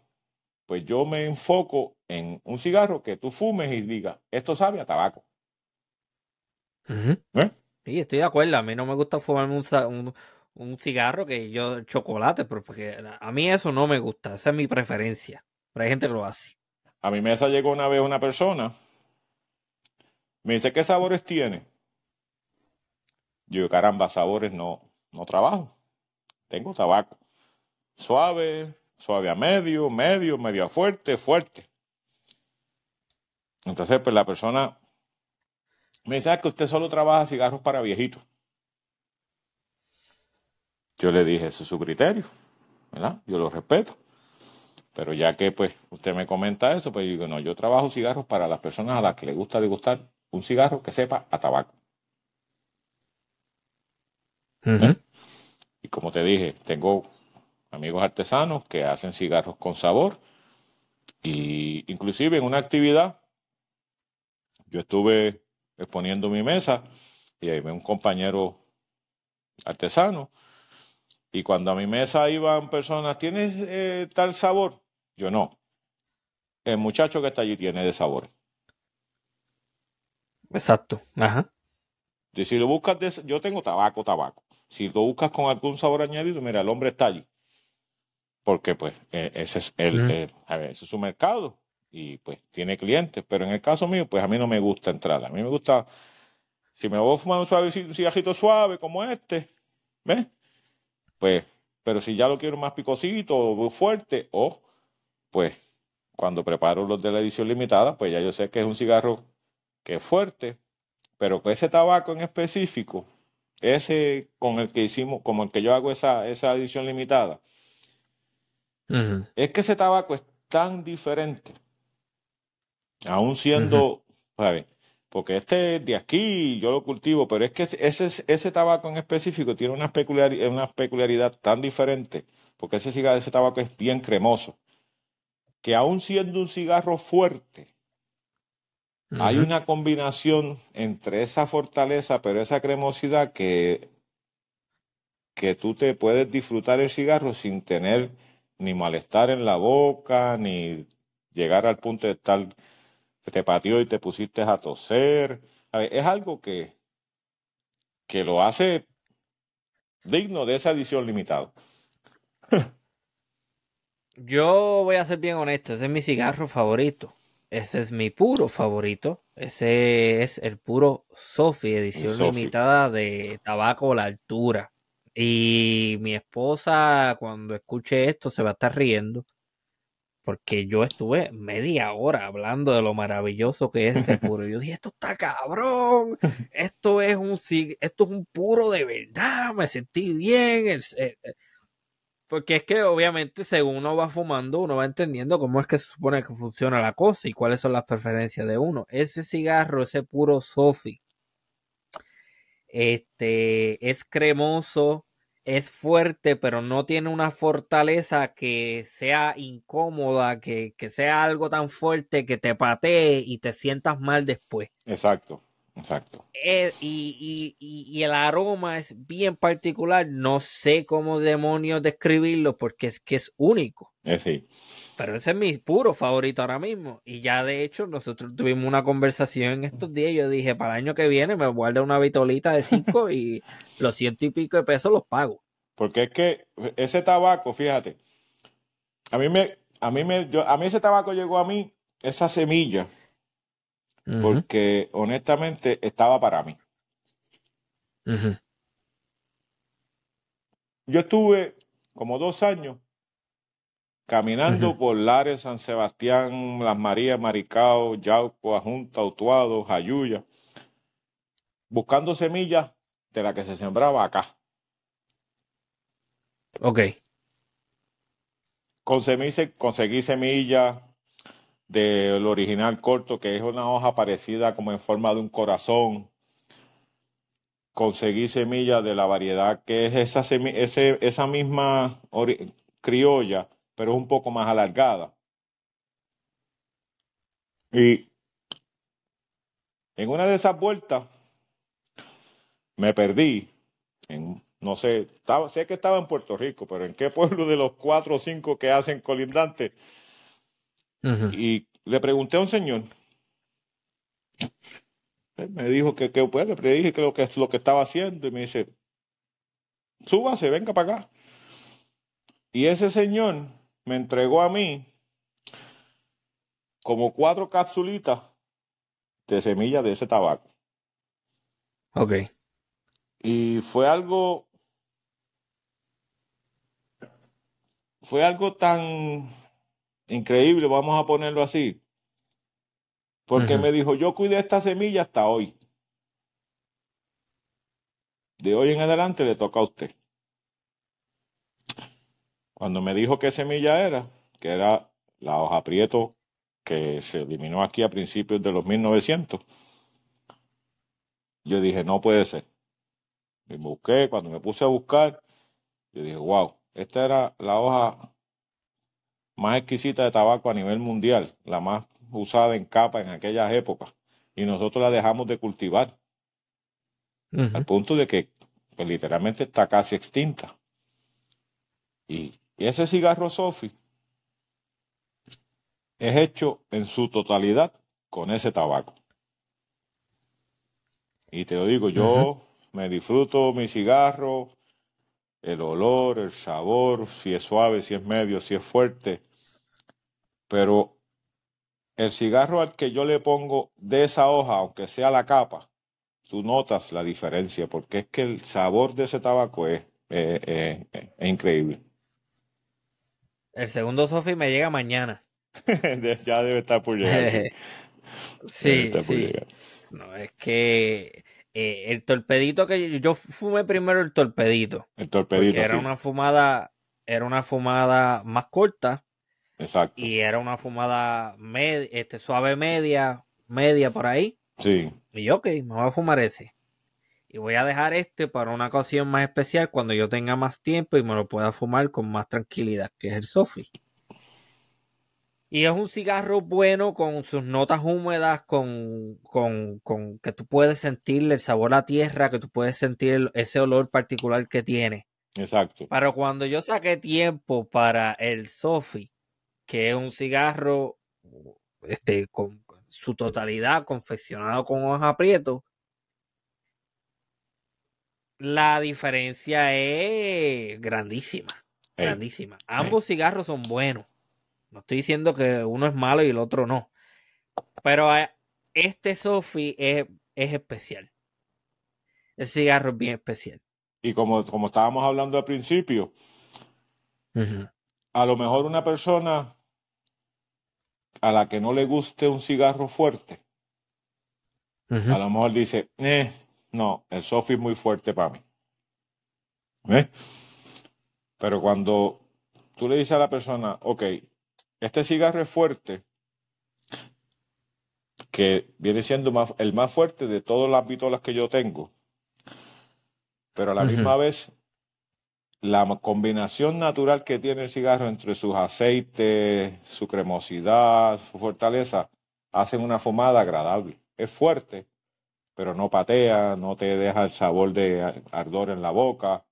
pues yo me enfoco en un cigarro que tú fumes y digas, esto sabe a tabaco. ¿Eh? Sí, estoy de acuerdo. A mí no me gusta fumarme un, cigarro que yo chocolate, pero porque a mí eso no me gusta. Esa es mi preferencia. Pero hay gente que lo hace. A mi mesa llegó una vez una persona. Me dice, ¿qué sabores tiene? Yo, caramba, sabores no, no trabajo. Tengo tabaco. Suave, suave a medio, medio, medio a fuerte, fuerte. Entonces, pues la persona me dice ah, que usted solo trabaja cigarros para viejitos. Yo le dije, ese es su criterio, ¿verdad? Yo lo respeto. Pero ya que pues usted me comenta eso, pues yo digo, no, yo trabajo cigarros para las personas a las que les gusta degustar un cigarro que sepa a tabaco. ¿Eh? Y como te dije, tengo amigos artesanos que hacen cigarros con sabor. Y inclusive en una actividad, yo estuve exponiendo mi mesa y ahí ve un compañero artesano. Y cuando a mi mesa iban personas, ¿tienes eh, tal sabor? Yo no. El muchacho que está allí tiene de sabor. Exacto. Ajá. Y si lo buscas, de, yo tengo tabaco, tabaco. Si lo buscas con algún sabor añadido, mira, el hombre está allí. Porque pues e, ese es el, eh, ese es su mercado y pues tiene clientes. Pero en el caso mío, pues a mí no me gusta entrar. A mí me gusta, si me voy a fumar un, suave, un cigajito suave como este, ¿ves? Pues, pero si ya lo quiero más picosito o fuerte, o pues cuando preparo los de la edición limitada, pues ya yo sé que es un cigarro que es fuerte, pero con ese tabaco en específico, ese con el que hicimos, como el que yo hago esa, esa edición limitada, es que ese tabaco es tan diferente aún siendo, porque este de aquí yo lo cultivo, pero es que ese, ese tabaco en específico tiene una peculiaridad, una peculiaridad tan diferente, porque ese cigarro, ese tabaco es bien cremoso, que aún siendo un cigarro fuerte, hay una combinación entre esa fortaleza, pero esa cremosidad que, que tú te puedes disfrutar el cigarro sin tener ni malestar en la boca, ni llegar al punto de estar te pateó y te pusiste a toser. es algo que, que lo hace digno de esa edición limitada. Yo voy a ser bien honesto, ese es mi cigarro favorito. Ese es mi puro favorito. Ese es el puro Sofi, edición limitada de tabaco a la altura. Y mi esposa, cuando escuche esto, se va a estar riendo porque yo estuve media hora hablando de lo maravilloso que es ese puro. Yo dije, esto está cabrón, esto es un esto es un puro de verdad, me sentí bien. Eh, eh". Porque es que obviamente según uno va fumando, uno va entendiendo cómo es que se supone que funciona la cosa y cuáles son las preferencias de uno. Ese cigarro, ese puro Sofi, este, es cremoso, es fuerte, pero no tiene una fortaleza que sea incómoda, que, que sea algo tan fuerte que te patee y te sientas mal después. Exacto. Exacto. Eh, y, y, y, el aroma es bien particular. No sé cómo demonios describirlo porque es que es único. Eh, sí. Pero ese es mi puro favorito ahora mismo. Y ya de hecho, nosotros tuvimos una conversación en estos días. Yo dije, para el año que viene me guardo una vitolita de cinco y los ciento y pico de pesos los pago. Porque es que ese tabaco, fíjate, a mí me, a mí me, yo, a mí ese tabaco llegó a mí, esa semilla porque honestamente estaba para mí. Yo estuve como dos años caminando por Lares, San Sebastián, Las Marías, Maricao, Yauco, Ajunta, Utuado, Jayuya, buscando semillas de la que se sembraba acá. Ok. conseguí semillas del original corto, que es una hoja parecida como en forma de un corazón. Conseguí semillas de la variedad que es esa, ese, esa misma criolla, pero es un poco más alargada. Y en una de esas vueltas me perdí. En, no sé, estaba, sé que estaba en Puerto Rico, pero en qué pueblo de los cuatro o cinco que hacen y le pregunté a un señor. me dijo que, que pues, le dije que lo que lo que estaba haciendo y me dice, súbase, venga para acá. Y ese señor me entregó a mí como cuatro capsulitas de semillas de ese tabaco. Ok. Y fue algo. Fue algo tan increíble, vamos a ponerlo así. Porque me dijo, yo cuidé esta semilla hasta hoy. De hoy en adelante le toca a usted. Cuando me dijo qué semilla era, que era la hoja prieto que se eliminó aquí a principios de los 1900, yo dije, no puede ser. Y busqué, cuando me puse a buscar, yo dije, wow, esta era la hoja más exquisita de tabaco a nivel mundial, la más usada en capa en aquellas épocas, y nosotros la dejamos de cultivar, al punto de que pues, literalmente está casi extinta. Y, ese cigarro Sofi es hecho en su totalidad con ese tabaco. Y te lo digo, yo me disfruto mi cigarro, el olor, el sabor, si es suave, si es medio, si es fuerte, pero el cigarro al que yo le pongo de esa hoja, aunque sea la capa, tú notas la diferencia, porque es que el sabor de ese tabaco es, increíble. El segundo Sofi me llega mañana. ya debe estar por llegar. sí, sí. No, es que eh, el torpedito que yo, fumé primero el torpedito. El torpedito. era una fumada, era una fumada más corta Exacto. Y era una fumada este, suave media, media por ahí. Sí. Y yo, ok, me voy a fumar ese. Y voy a dejar este para una ocasión más especial cuando yo tenga más tiempo y me lo pueda fumar con más tranquilidad, que es el Sofi. Y es un cigarro bueno con sus notas húmedas, con, con, con que tú puedes sentir el sabor a tierra, que tú puedes sentir ese olor particular que tiene. Exacto. Pero cuando yo saqué tiempo para el Sofi, que es un cigarro este, con su totalidad confeccionado con hoja prieto, la diferencia es grandísima. Grandísima. Ambos cigarros son buenos. No estoy diciendo que uno es malo y el otro no. Pero eh, este Sofi es, es especial. El cigarro es bien especial. Y como, como estábamos hablando al principio, a lo mejor una persona a la que no le guste un cigarro fuerte, a lo mejor dice, eh, no, el Sofi es muy fuerte para mí. ¿Eh? Pero cuando tú le dices a la persona, ok, este cigarro es fuerte, que viene siendo más, el más fuerte de todas las pistolas que yo tengo, pero a la misma vez la combinación natural que tiene el cigarro entre sus aceites, su cremosidad, su fortaleza, hacen una fumada agradable. Es fuerte, pero no patea, no te deja el sabor de ardor en la boca.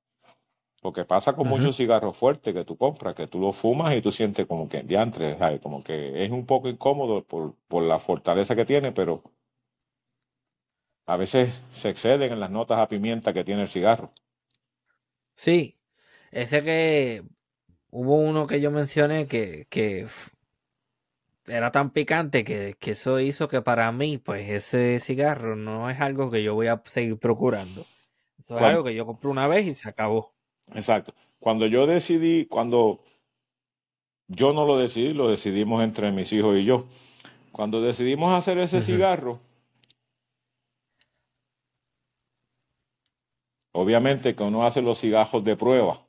Lo que pasa con muchos cigarros fuertes que tú compras, que tú los fumas y tú sientes como que diantre, ¿sabes? como que es un poco incómodo por, por la fortaleza que tiene, pero a veces se exceden en las notas a pimienta que tiene el cigarro. Sí, ese que hubo uno que yo mencioné que, que era tan picante que, que, eso hizo que para mí, pues ese cigarro no es algo que yo voy a seguir procurando. Eso es algo que yo compré una vez y se acabó. Exacto. Cuando yo decidí, cuando yo no lo decidí, lo decidimos entre mis hijos y yo. Cuando decidimos hacer ese cigarro, obviamente que uno hace los cigarros de prueba.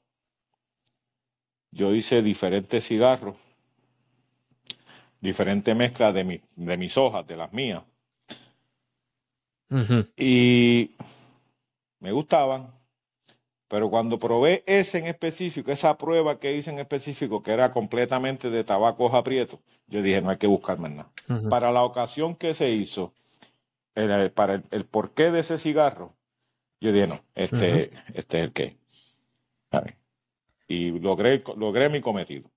Yo hice diferentes cigarros, diferentes mezclas de, de mis hojas, de las mías. Y me gustaban, pero cuando probé ese en específico, esa prueba que hice en específico, que era completamente de tabaco aprieto, yo dije, no hay que buscar más nada. Para la ocasión que se hizo, para el, porqué de ese cigarro, yo dije, no, este, este es el que. Y logré, logré mi cometido.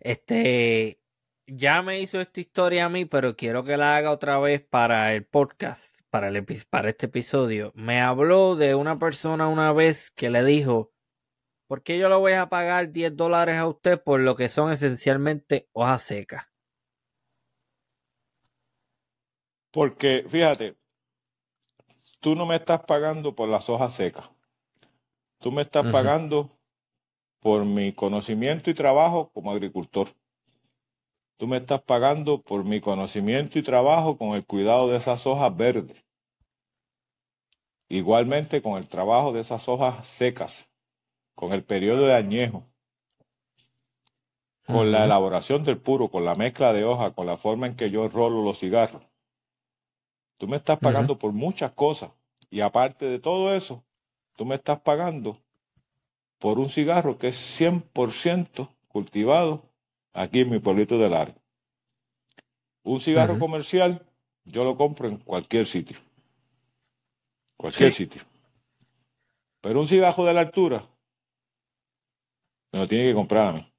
Este, ya me hizo esta historia a mí, pero quiero que la haga otra vez para el podcast para, el, para este episodio, me habló de una persona una vez que le dijo, ¿por qué yo le voy a pagar 10 dólares a usted por lo que son esencialmente hojas secas? Porque, fíjate, tú no me estás pagando por las hojas secas. Tú me estás pagando por mi conocimiento y trabajo como agricultor. Tú me estás pagando por mi conocimiento y trabajo con el cuidado de esas hojas verdes. Igualmente con el trabajo de esas hojas secas, con el periodo de añejo, con la elaboración del puro, con la mezcla de hojas, con la forma en que yo rolo los cigarros. Tú me estás pagando por muchas cosas. Y aparte de todo eso, tú me estás pagando por un cigarro que es 100% cultivado aquí en mi pueblito del área. Un cigarro comercial yo lo compro en cualquier sitio. Cualquier sitio. Pero un cigajo de la altura me lo tiene que comprar a mí.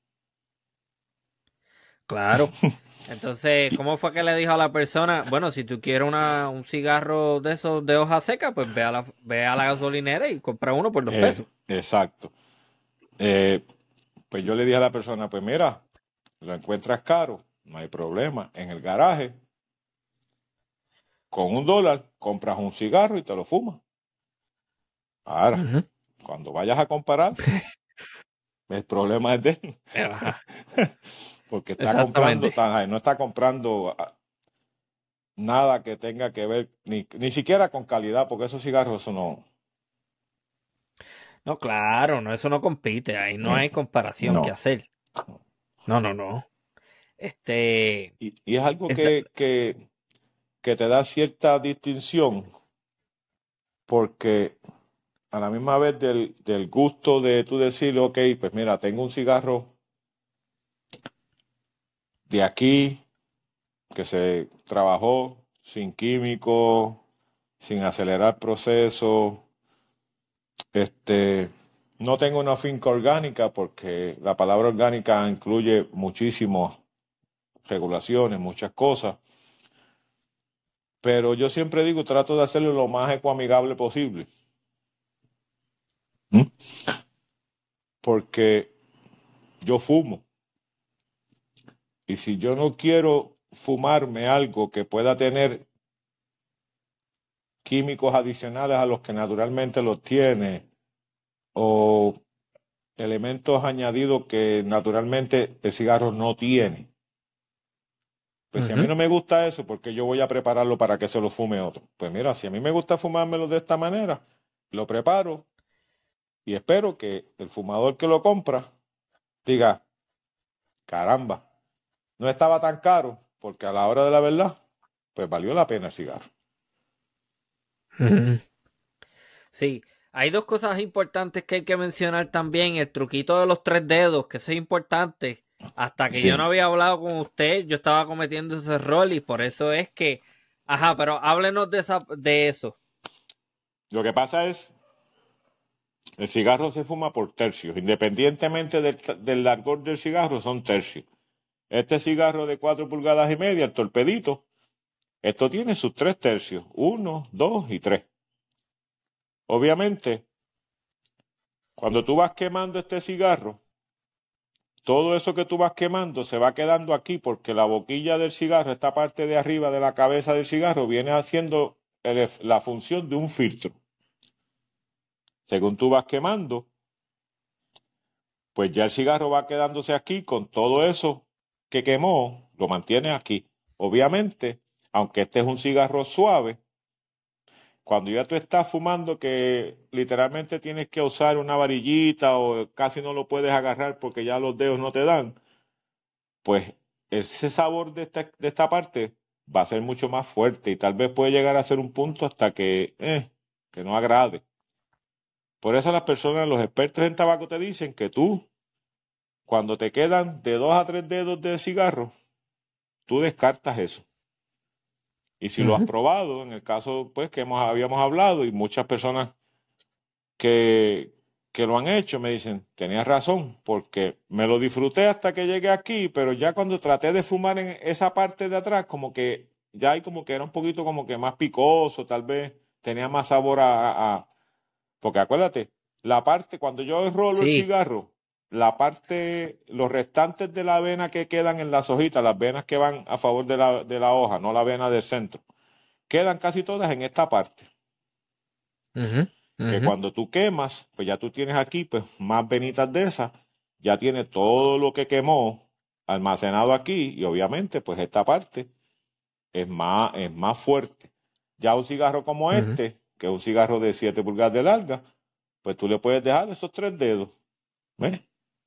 Claro. Entonces, ¿cómo fue que le dijo a la persona? Bueno, si tú quieres una, un cigarro de esos de hoja seca, pues ve a la, ve a la gasolinera y compra uno por dos eh, pesos. exacto. Eh, pues yo le dije a la persona, pues mira, lo encuentras caro, no hay problema. En el garaje con un dólar compras un cigarro y te lo fumas. Ahora, cuando vayas a comparar, el problema es de él. Porque está comprando, no está comprando ah, nada que tenga que ver, ni, ni siquiera con calidad, porque esos cigarros eso no. No, claro, no, eso no compite, ahí no hay comparación que hacer. No, no, no. Este. Y, es algo que, que que te da cierta distinción porque a la misma vez del, gusto de tú decir, ok, pues mira, tengo un cigarro de aquí que se trabajó sin químicos, sin acelerar procesos. Este, no tengo una finca orgánica porque la palabra orgánica incluye muchísimas regulaciones, muchas cosas. Pero yo siempre digo, trato de hacerlo lo más ecoamigable posible. ¿Mm? Porque yo fumo. Y si yo no quiero fumarme algo que pueda tener químicos adicionales a los que naturalmente los tiene, o elementos añadidos que naturalmente el cigarro no tiene, pues si a mí no me gusta eso, porque yo voy a prepararlo para que se lo fume otro? Pues mira, si a mí me gusta fumármelo de esta manera, lo preparo Y espero que el fumador que lo compra diga, caramba, no estaba tan caro, porque a la hora de la verdad, pues valió la pena el cigarro. Sí, hay dos cosas importantes que hay que mencionar también. El truquito de los tres dedos, que eso es importante. Hasta que yo no había hablado con usted, yo estaba cometiendo ese error y por eso es que... Ajá, pero háblenos de, esa, de eso. Lo que pasa es, el cigarro se fuma por tercios. Independientemente del, del largor del cigarro, son tercios. Este cigarro de cuatro pulgadas y media, el torpedito, esto tiene sus tres tercios. Uno, dos y tres. Obviamente, cuando tú vas quemando este cigarro, todo eso que tú vas quemando se va quedando aquí porque la boquilla del cigarro, esta parte de arriba de la cabeza del cigarro, viene haciendo la función de un filtro. Según tú vas quemando, pues ya el cigarro va quedándose aquí con todo eso que quemó, lo mantiene aquí. Obviamente, aunque este es un cigarro suave, cuando ya tú estás fumando que literalmente tienes que usar una varillita o casi no lo puedes agarrar porque ya los dedos no te dan, pues ese sabor de esta, de esta parte va a ser mucho más fuerte y tal vez puede llegar a ser un punto hasta que, eh, que no agrade. Por eso las personas, los expertos en tabaco te dicen que tú, cuando te quedan de dos a tres dedos de cigarro, tú descartas eso. Y si lo has probado, en el caso pues que hemos, habíamos hablado y muchas personas que, que lo han hecho me dicen, tenías razón, porque me lo disfruté hasta que llegué aquí, pero ya cuando traté de fumar en esa parte de atrás, como que ya hay como que era un poquito como que más picoso, tal vez tenía más sabor a... porque acuérdate, la parte, cuando yo enrolo el cigarro, la parte, los restantes de la vena que quedan en las hojitas, las venas que van a favor de la, de la hoja, no la vena del centro, quedan casi todas en esta parte. Que cuando tú quemas, pues ya tú tienes aquí pues más venitas de esas, ya tiene todo lo que quemó almacenado aquí y obviamente pues esta parte es más, es más fuerte. Ya un cigarro como este, que es un cigarro de 7 pulgadas de larga, pues tú le puedes dejar esos tres dedos. ¿Ves?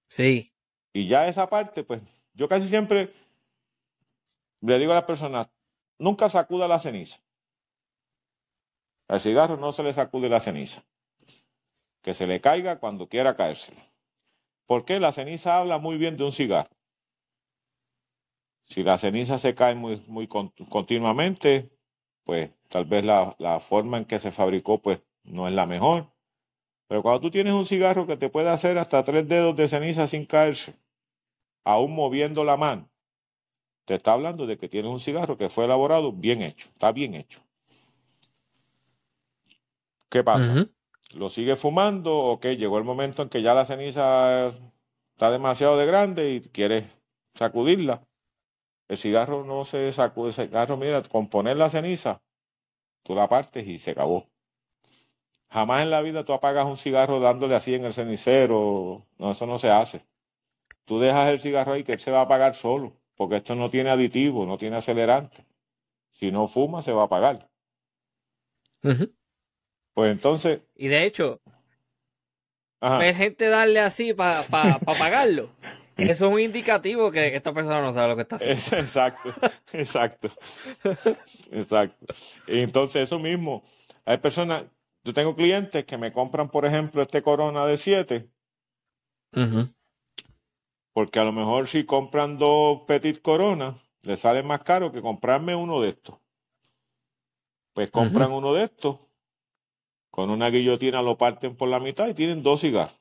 Sí. Y ya esa parte, pues yo casi siempre le digo a las personas, nunca sacuda la ceniza. Al cigarro no se le sacude la ceniza. Que se le caiga cuando quiera caérsela. Porque la ceniza habla muy bien de un cigarro. Si la ceniza se cae muy, muy continuamente, pues tal vez la, la forma en que se fabricó, pues no es la mejor. Pero cuando tú tienes un cigarro que te puede hacer hasta tres dedos de ceniza sin caerse, aún moviendo la mano, te está hablando de que tienes un cigarro que fue elaborado bien hecho, está bien hecho. ¿Qué pasa? ¿Lo sigue fumando? Ok, llegó el momento en que ya la ceniza está demasiado de grande y quieres sacudirla. El cigarro no se sacude, el cigarro, mira, con poner la ceniza, tú la partes y se acabó. Jamás en la vida tú apagas un cigarro dándole así en el cenicero. No, eso no se hace. Tú dejas el cigarro ahí que él se va a apagar solo, porque esto no tiene aditivo, no tiene acelerante. Si no fuma, se va a apagar. Pues entonces. Y de hecho, ver gente darle así para apagarlo. Eso es un indicativo que esta persona no sabe lo que está haciendo. exacto, exacto. exacto. Entonces, eso mismo. Hay personas, yo tengo clientes que me compran, por ejemplo, este Corona de 7. Porque a lo mejor si compran dos Petit Corona, les sale más caro que comprarme uno de estos. Pues compran uno de estos, con una guillotina lo parten por la mitad y tienen dos cigarros.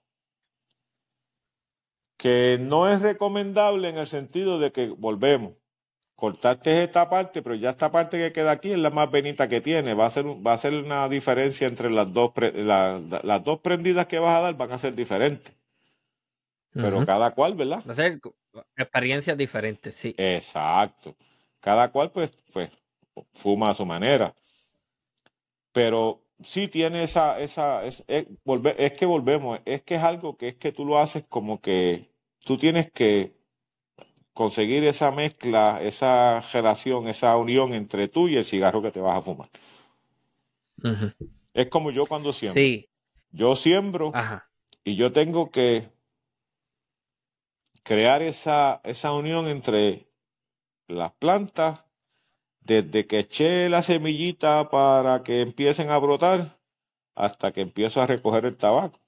Que no es recomendable en el sentido de que volvemos cortaste esta parte, pero ya esta parte que queda aquí es la más benita que tiene. Va a ser, va a ser una diferencia entre las dos, las dos prendidas que vas a dar van a ser diferentes. Pero cada cual, ¿verdad? Va a ser experiencias diferentes, sí. Exacto. Cada cual, pues, pues, fuma a su manera. Pero sí tiene esa, esa, es, es, es que volvemos, es que es algo que es que tú lo haces como que tú tienes que conseguir esa mezcla, esa relación, esa unión entre tú y el cigarro que te vas a fumar. Es como yo cuando siembro. Sí. Yo siembro Y yo tengo que crear esa, esa unión entre las plantas, desde que eché la semillita para que empiecen a brotar hasta que empiezo a recoger el tabaco.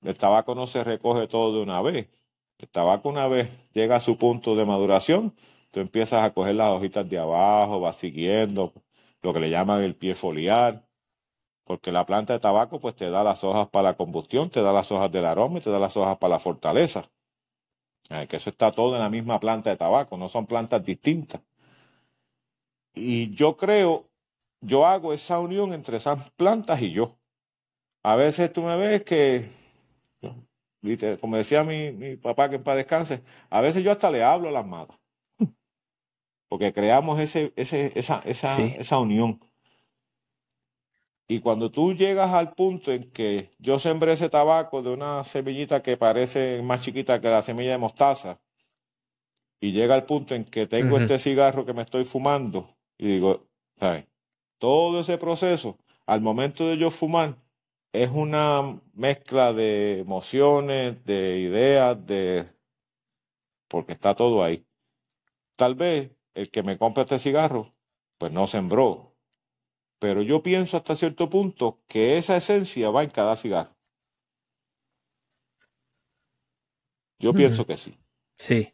El tabaco no se recoge todo de una vez. El tabaco una vez llega a su punto de maduración, tú empiezas a coger las hojitas de abajo, vas siguiendo lo que le llaman el pie foliar, porque la planta de tabaco pues te da las hojas para la combustión, te da las hojas del aroma y te da las hojas para la fortaleza. que eso está todo en la misma planta de tabaco, no son plantas distintas. Y yo creo, yo hago esa unión entre esas plantas y yo. A veces tú me ves que como decía mi, papá que en paz descanse, a veces yo hasta le hablo a las matas. Porque creamos ese, ese, esa, esa, esa unión. Y cuando tú llegas al punto en que yo sembré ese tabaco de una semillita que parece más chiquita que la semilla de mostaza, y llega al punto en que tengo este cigarro que me estoy fumando, y digo, ¿sabes? Todo ese proceso, al momento de yo fumar, es una mezcla de emociones, de ideas, de porque está todo ahí. Tal vez el que me compra este cigarro, pues no sembró. Pero yo pienso hasta cierto punto que esa esencia va en cada cigarro. Yo pienso que sí. Sí.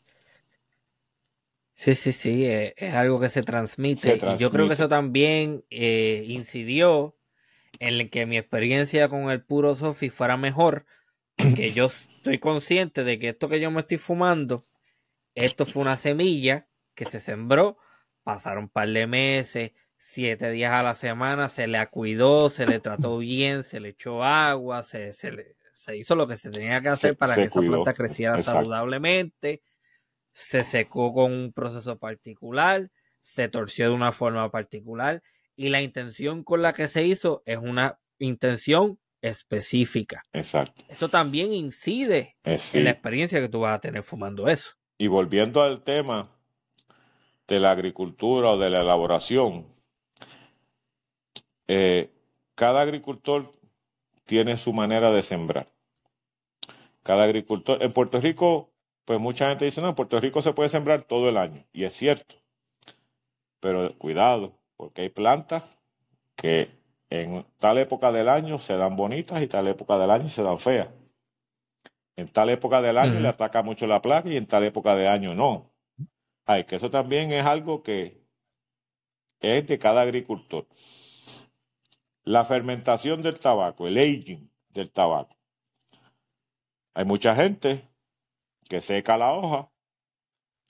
Sí, sí, sí, eh, es, algo que se transmite. Y yo creo que eso también eh, incidió en que mi experiencia con el puro Sofi fuera mejor, que yo estoy consciente de que esto que yo me estoy fumando, esto fue una semilla que se sembró, pasaron un par de meses, siete días a la semana, se le cuidó, se le trató bien, se le echó agua, se, se, se hizo lo que se tenía que hacer para que esa planta creciera saludablemente, se secó con un proceso particular, se torció de una forma particular y la intención con la que se hizo es una intención específica. Exacto. Eso también incide eh, en la experiencia que tú vas a tener fumando eso. Y volviendo al tema de la agricultura o de la elaboración, eh, cada agricultor tiene su manera de sembrar. Cada agricultor, en Puerto Rico, pues mucha gente dice, no, en Puerto Rico se puede sembrar todo el año, y es cierto, pero cuidado, porque hay plantas que en tal época del año se dan bonitas y tal época del año se dan feas. En tal época del año le ataca mucho la plaga y en tal época de año no. Ay, que eso también es algo que es de cada agricultor. La fermentación del tabaco, el aging del tabaco. Hay mucha gente que seca la hoja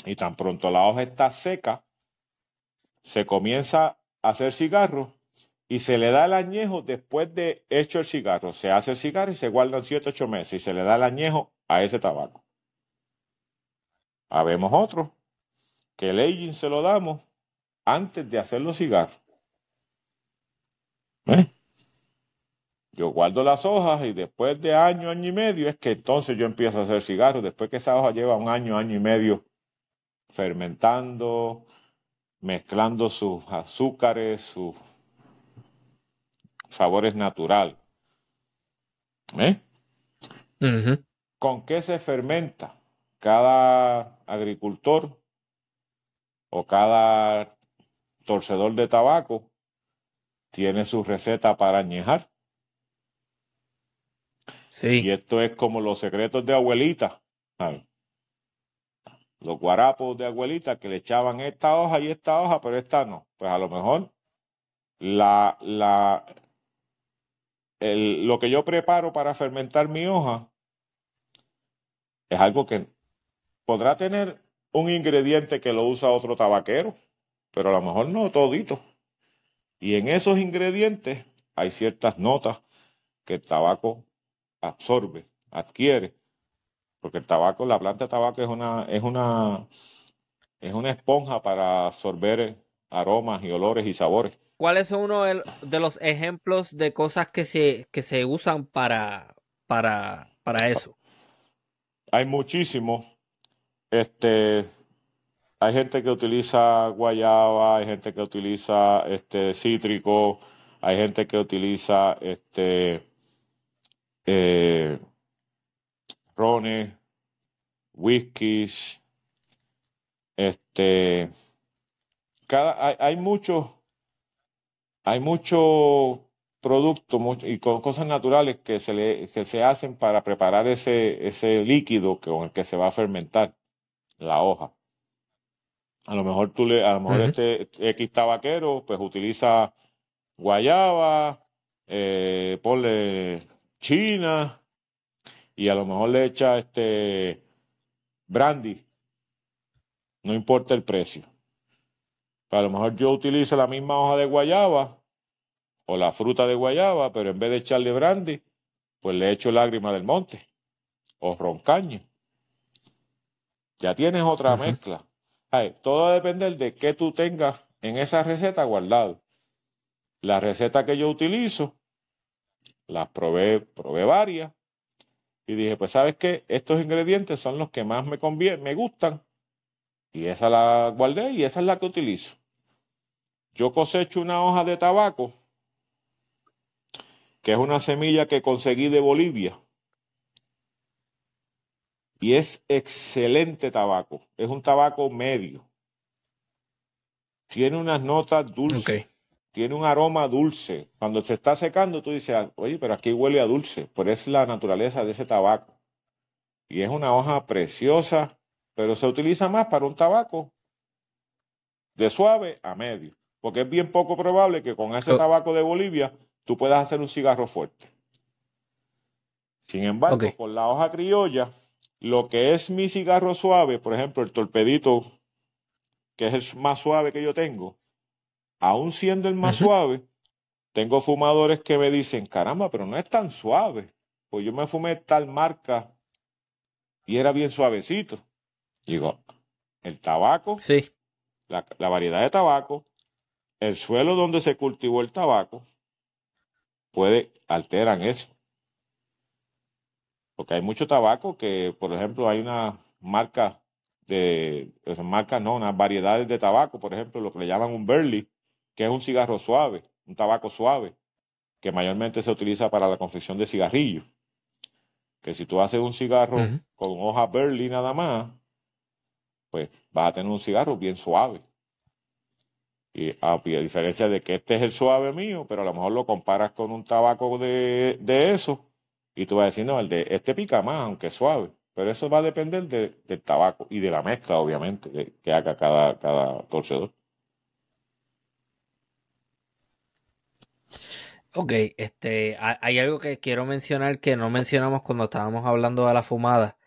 y tan pronto la hoja está seca, se comienza hacer cigarro y se le da el añejo después de hecho el cigarro. Se hace el cigarro y se guardan 7, 8 meses y se le da el añejo a ese tabaco. Habemos otro que el aging se lo damos antes de hacer los cigarros. ¿Eh? Yo guardo las hojas y después de año, año y medio es que entonces yo empiezo a hacer cigarros. Después que esa hoja lleva un año, año y medio fermentando, mezclando sus azúcares, sus sabores naturales. ¿Eh? ¿Con qué se fermenta? Cada agricultor o cada torcedor de tabaco tiene su receta para añejar. Sí. Y esto es como los secretos de abuelita los guarapos de abuelita que le echaban esta hoja y esta hoja, pero esta no. Pues a lo mejor la, la, el, lo que yo preparo para fermentar mi hoja es algo que podrá tener un ingrediente que lo usa otro tabaquero, pero a lo mejor no todito. Y en esos ingredientes hay ciertas notas que el tabaco absorbe, adquiere porque el tabaco, la planta de tabaco es una, es una, es una esponja para absorber aromas y olores y sabores. ¿Cuáles son uno de los ejemplos de cosas que se, que se usan para, para, para eso? Hay muchísimos. Este, hay gente que utiliza guayaba, hay gente que utiliza este cítrico, hay gente que utiliza este eh, rones, whiskies, este, cada, hay, hay muchos, hay muchos productos y cosas naturales que se, le, que se hacen para preparar ese, ese líquido con el que se va a fermentar la hoja. A lo mejor tú le, a lo mejor este X tabaquero, pues utiliza guayaba, eh, ponle china y a lo mejor le echa este brandy. No importa el precio. A lo mejor yo utilizo la misma hoja de guayaba o la fruta de guayaba, pero en vez de echarle brandy, pues le echo lágrima del monte o roncaño. Ya tienes otra mezcla todo va a depender de qué tú tengas en esa receta guardado. La receta que yo utilizo, las probé, probé varias y dije, pues sabes qué, estos ingredientes son los que más me convienen, me gustan y esa la guardé y esa es la que utilizo. Yo cosecho una hoja de tabaco, que es una semilla que conseguí de Bolivia y es excelente tabaco. Es un tabaco medio. Tiene unas notas dulces. Tiene un aroma dulce. Cuando se está secando, tú dices, oye, pero aquí huele a dulce. Pero es la naturaleza de ese tabaco. Y es una hoja preciosa, pero se utiliza más para un tabaco de suave a medio. Porque es bien poco probable que con ese tabaco de Bolivia tú puedas hacer un cigarro fuerte. Sin embargo, con la hoja criolla, lo que es mi cigarro suave, por ejemplo, el torpedito, que es el más suave que yo tengo, aún siendo el más suave, tengo fumadores que me dicen, caramba, pero no es tan suave. Pues yo me fumé tal marca y era bien suavecito. Digo, el tabaco, sí. la, la variedad de tabaco, el suelo donde se cultivó el tabaco, puede alterar eso. Porque hay mucho tabaco que, por ejemplo, hay una marca de, marcas no, unas variedades de tabaco, por ejemplo, lo que le llaman un burley, que es un cigarro suave, un tabaco suave, que mayormente se utiliza para la confección de cigarrillos. Que si tú haces un cigarro con hoja burley nada más, pues vas a tener un cigarro bien suave. Y a, diferencia de que este es el suave mío, pero a lo mejor lo comparas con un tabaco de, de eso, y tú vas a decir, no, el de este pica más, aunque suave. Pero eso va a depender del tabaco y de la mezcla, obviamente, que, haga cada, cada torcedor. Ok, este, hay algo que quiero mencionar que no mencionamos cuando estábamos hablando de la fumada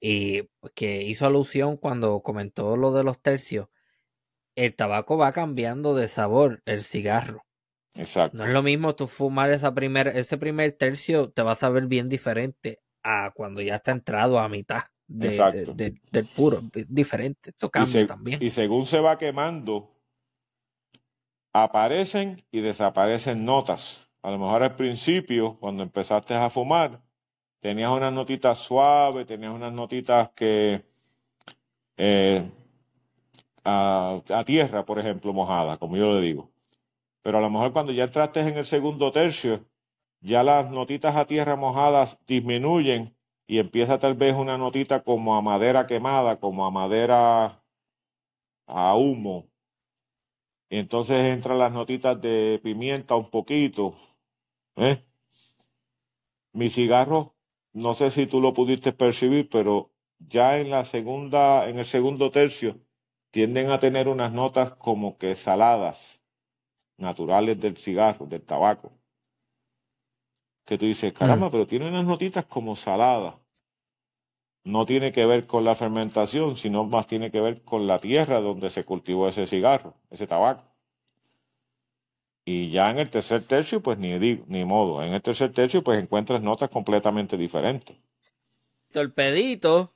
y que hizo alusión cuando comentó lo de los tercios. El tabaco va cambiando de sabor, el cigarro. Exacto. No es lo mismo tú fumar esa primer, ese primer tercio, te vas a ver bien diferente a cuando ya está entrado a mitad de, del puro. Diferente. Esto cambia también. Y según se va quemando, aparecen y desaparecen notas. A lo mejor al principio, cuando empezaste a fumar, tenías unas notitas suaves, tenías unas notitas que eh, a, a, tierra, por ejemplo, mojada, como yo le digo. Pero a lo mejor cuando ya entraste en el segundo tercio, ya las notitas a tierra mojadas disminuyen y empieza tal vez una notita como a madera quemada, como a madera a humo. Y entonces entran las notitas de pimienta un poquito. ¿eh? Mi cigarro, no sé si tú lo pudiste percibir, pero ya en la segunda, en el segundo tercio, tienden a tener unas notas como que saladas naturales del cigarro, del tabaco. Que tú dices, caramba, mm. pero tiene unas notitas como saladas. No tiene que ver con la fermentación, sino más tiene que ver con la tierra donde se cultivó ese cigarro, ese tabaco. Y ya en el tercer tercio, pues ni digo, ni modo. En el tercer tercio, pues encuentras notas completamente diferentes. Torpedito.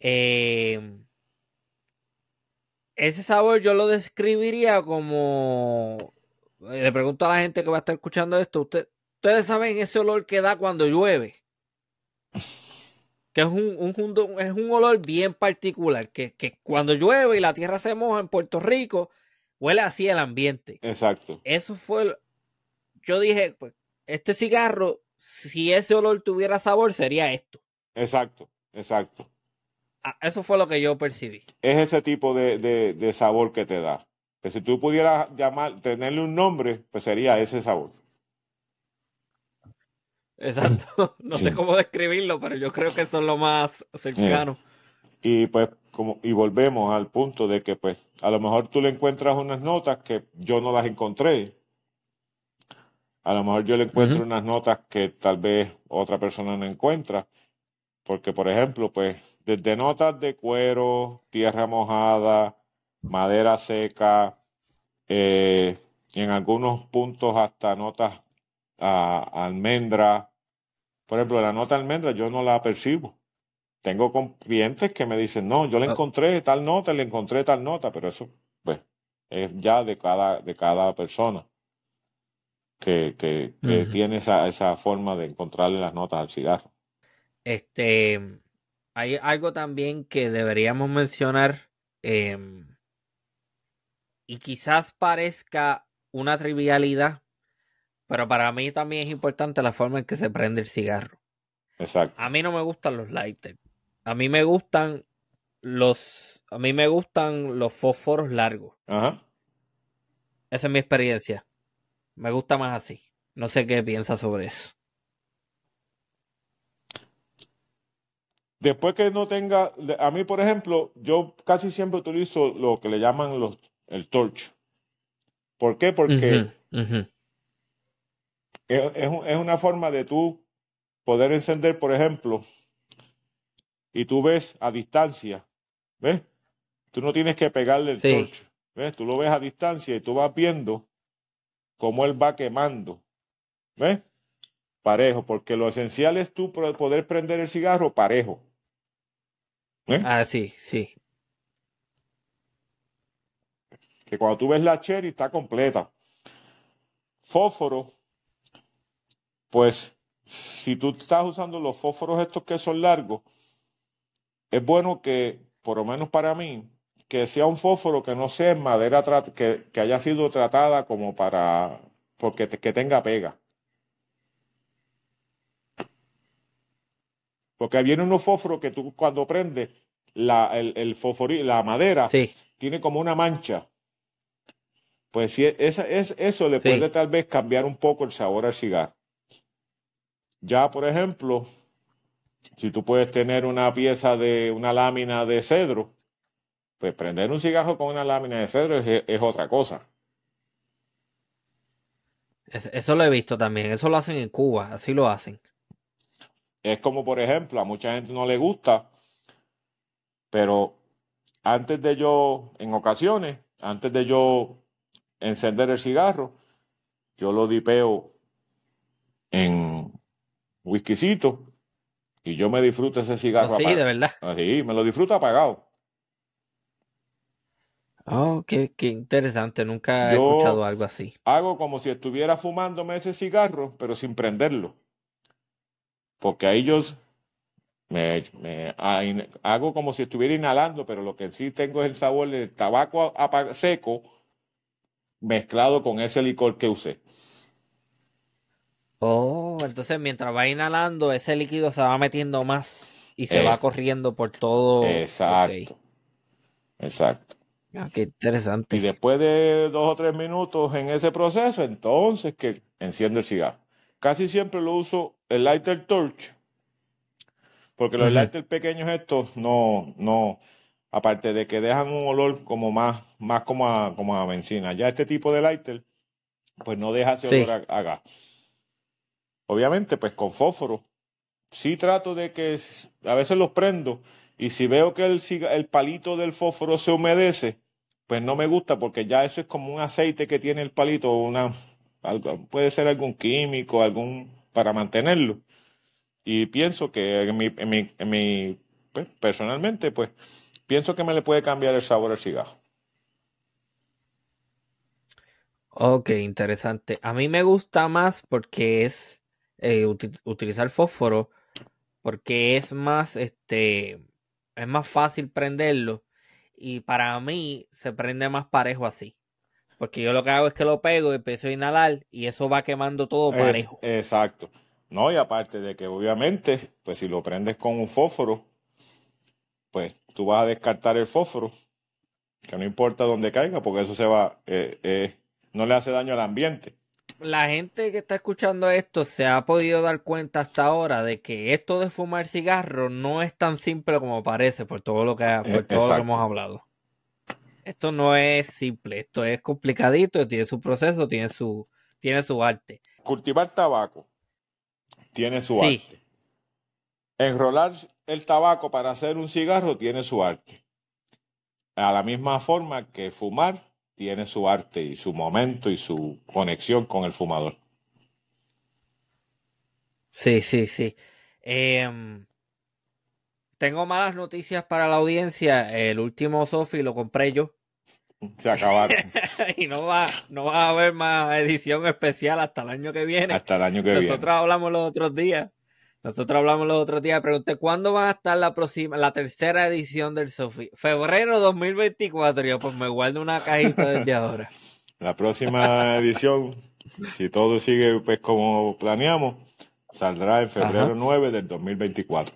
Eh, ese sabor yo lo describiría como. Eh, le pregunto a la gente que va a estar escuchando esto. ustedes saben ese olor que da cuando llueve. Que es un, es un olor bien particular. Que, cuando llueve y la tierra se moja en Puerto Rico, huele así el ambiente. Exacto. Eso fue. Yo dije, pues, este cigarro si ese olor tuviera sabor, sería esto. Exacto, exacto. Ah, eso fue lo que yo percibí. Es ese tipo de, de, de sabor que te da. Que si tú pudieras llamar, tenerle un nombre, pues sería ese sabor. Exacto. No Sí. sé cómo describirlo, pero yo creo que eso es lo más cercano. Y pues como y volvemos al punto de que pues a lo mejor tú le encuentras unas notas que yo no las encontré. A lo mejor yo le encuentro unas notas que tal vez otra persona no encuentra. Porque por ejemplo, pues desde notas de cuero, tierra mojada, madera seca, eh, y en algunos puntos hasta notas a almendra. Por ejemplo, la nota almendra yo no la percibo. Tengo clientes que me dicen, no, yo le Ah. encontré tal nota, le encontré tal nota, pero eso, pues, es ya de cada, de cada persona que, que, tiene esa, esa forma de encontrarle las notas al cigarro. Este, hay algo también que deberíamos mencionar, em, y quizás parezca una trivialidad, pero para mí también es importante la forma en que se prende el cigarro. Exacto. A mí no me gustan los lighters. A mí me gustan los, a mí me gustan los fósforos largos. Ajá. Esa es mi experiencia. Me gusta más así. No sé qué piensas sobre eso. Después que no tenga, a mí, por ejemplo, yo casi siempre utilizo lo que le llaman los, el torch. ¿Por qué? Porque es un- es una forma de tú poder encender, por ejemplo, y tú ves a distancia, ¿ves? Tú no tienes que pegarle el Sí. torch, ¿ves? Tú lo ves a distancia y tú vas viendo cómo él va quemando, ¿ves? Parejo, porque lo esencial es tú poder prender el cigarro parejo. ¿ves? Ah, sí, sí. Que cuando tú ves la cherry está completa. Fósforo, pues si tú estás usando los fósforos estos que son largos, es bueno que, por lo menos para mí, que sea un fósforo que no sea en madera que, que haya sido tratada como para porque te- que tenga pega. Porque viene unos fósforos que tú cuando prendes la, el, el fosfori- la madera Sí, tiene como una mancha. Pues si esa, es, eso le Sí. puede tal vez cambiar un poco el sabor al cigarro. Ya, por ejemplo, si tú puedes tener una pieza de una lámina de cedro, pues prender un cigarro con una lámina de cedro es, es otra cosa. es- eso lo he visto también. Eso lo hacen en Cuba, así lo hacen. Es como, por ejemplo, a mucha gente no le gusta, pero antes de yo, en ocasiones, antes de yo encender el cigarro, yo lo dipeo en whiskycito y yo me disfruto ese cigarro Así, apa- de verdad. Así, me lo disfruto apagado. Oh, qué, qué interesante. Nunca he escuchado algo así. Hago como si estuviera fumándome ese cigarro, pero sin prenderlo. Porque ahí yo me, me- ah, hago como si estuviera inhalando, pero lo que sí tengo es el sabor del tabaco seco mezclado con ese licor que usé. Oh, entonces mientras va inhalando, ese líquido se va metiendo más y se Eh, va corriendo por todo. Exacto. Ok. Exacto. Ah, qué interesante. Y después de dos o tres minutos en ese proceso, entonces que enciendo el cigarro. Casi siempre lo uso el lighter torch, porque los Ujú. lighter pequeños estos no, no, aparte de que dejan un olor como más, más como a, como a benzina. Ya este tipo de lighter, pues no deja ese Sí. olor a, a gas. Obviamente, pues con fósforo, sí trato de que a veces los prendo y si veo que el, el palito del fósforo se humedece, pues no me gusta porque ya eso es como un aceite que tiene el palito, una, puede ser algún químico, algún para mantenerlo. Y pienso que en mi, en mi, en mi pues, personalmente, pues pienso que me le puede cambiar el sabor al cigarro. Ok, interesante. A mí me gusta más porque es eh, uti- utilizar fósforo, porque es más, este, es más fácil prenderlo y para mí se prende más parejo así. Porque yo lo que hago es que lo pego y empiezo a inhalar y eso va quemando todo Es- parejo. exacto. No, y aparte de que obviamente, pues si lo prendes con un fósforo, pues tú vas a descartar el fósforo, que no importa dónde caiga, porque eso se va, eh, eh, no le hace daño al ambiente. La gente que está escuchando esto se ha podido dar cuenta hasta ahora de que esto de fumar cigarro no es tan simple como parece por todo lo que, por todo lo que hemos hablado. Esto no es simple, esto es complicadito, tiene su proceso, tiene su, tiene su arte. Cultivar tabaco tiene su arte. Enrolar el tabaco para hacer un cigarro tiene su arte. A la misma forma que fumar tiene su arte y su momento y su conexión con el fumador. Sí, sí, sí. Em, tengo malas noticias para la audiencia. El último Sofi lo compré yo. Se acabaron. y no va, no va a haber más edición especial hasta el año que viene. Hasta el año que viene. Nosotros hablamos los otros días. Nosotros hablamos los otros días. Pregunté cuándo va a estar la próxima, la tercera edición del Sofi. Febrero 2024. Yo pues me guardo una cajita desde ahora. La próxima edición, si todo sigue pues como planeamos, saldrá en febrero 9 del 2024.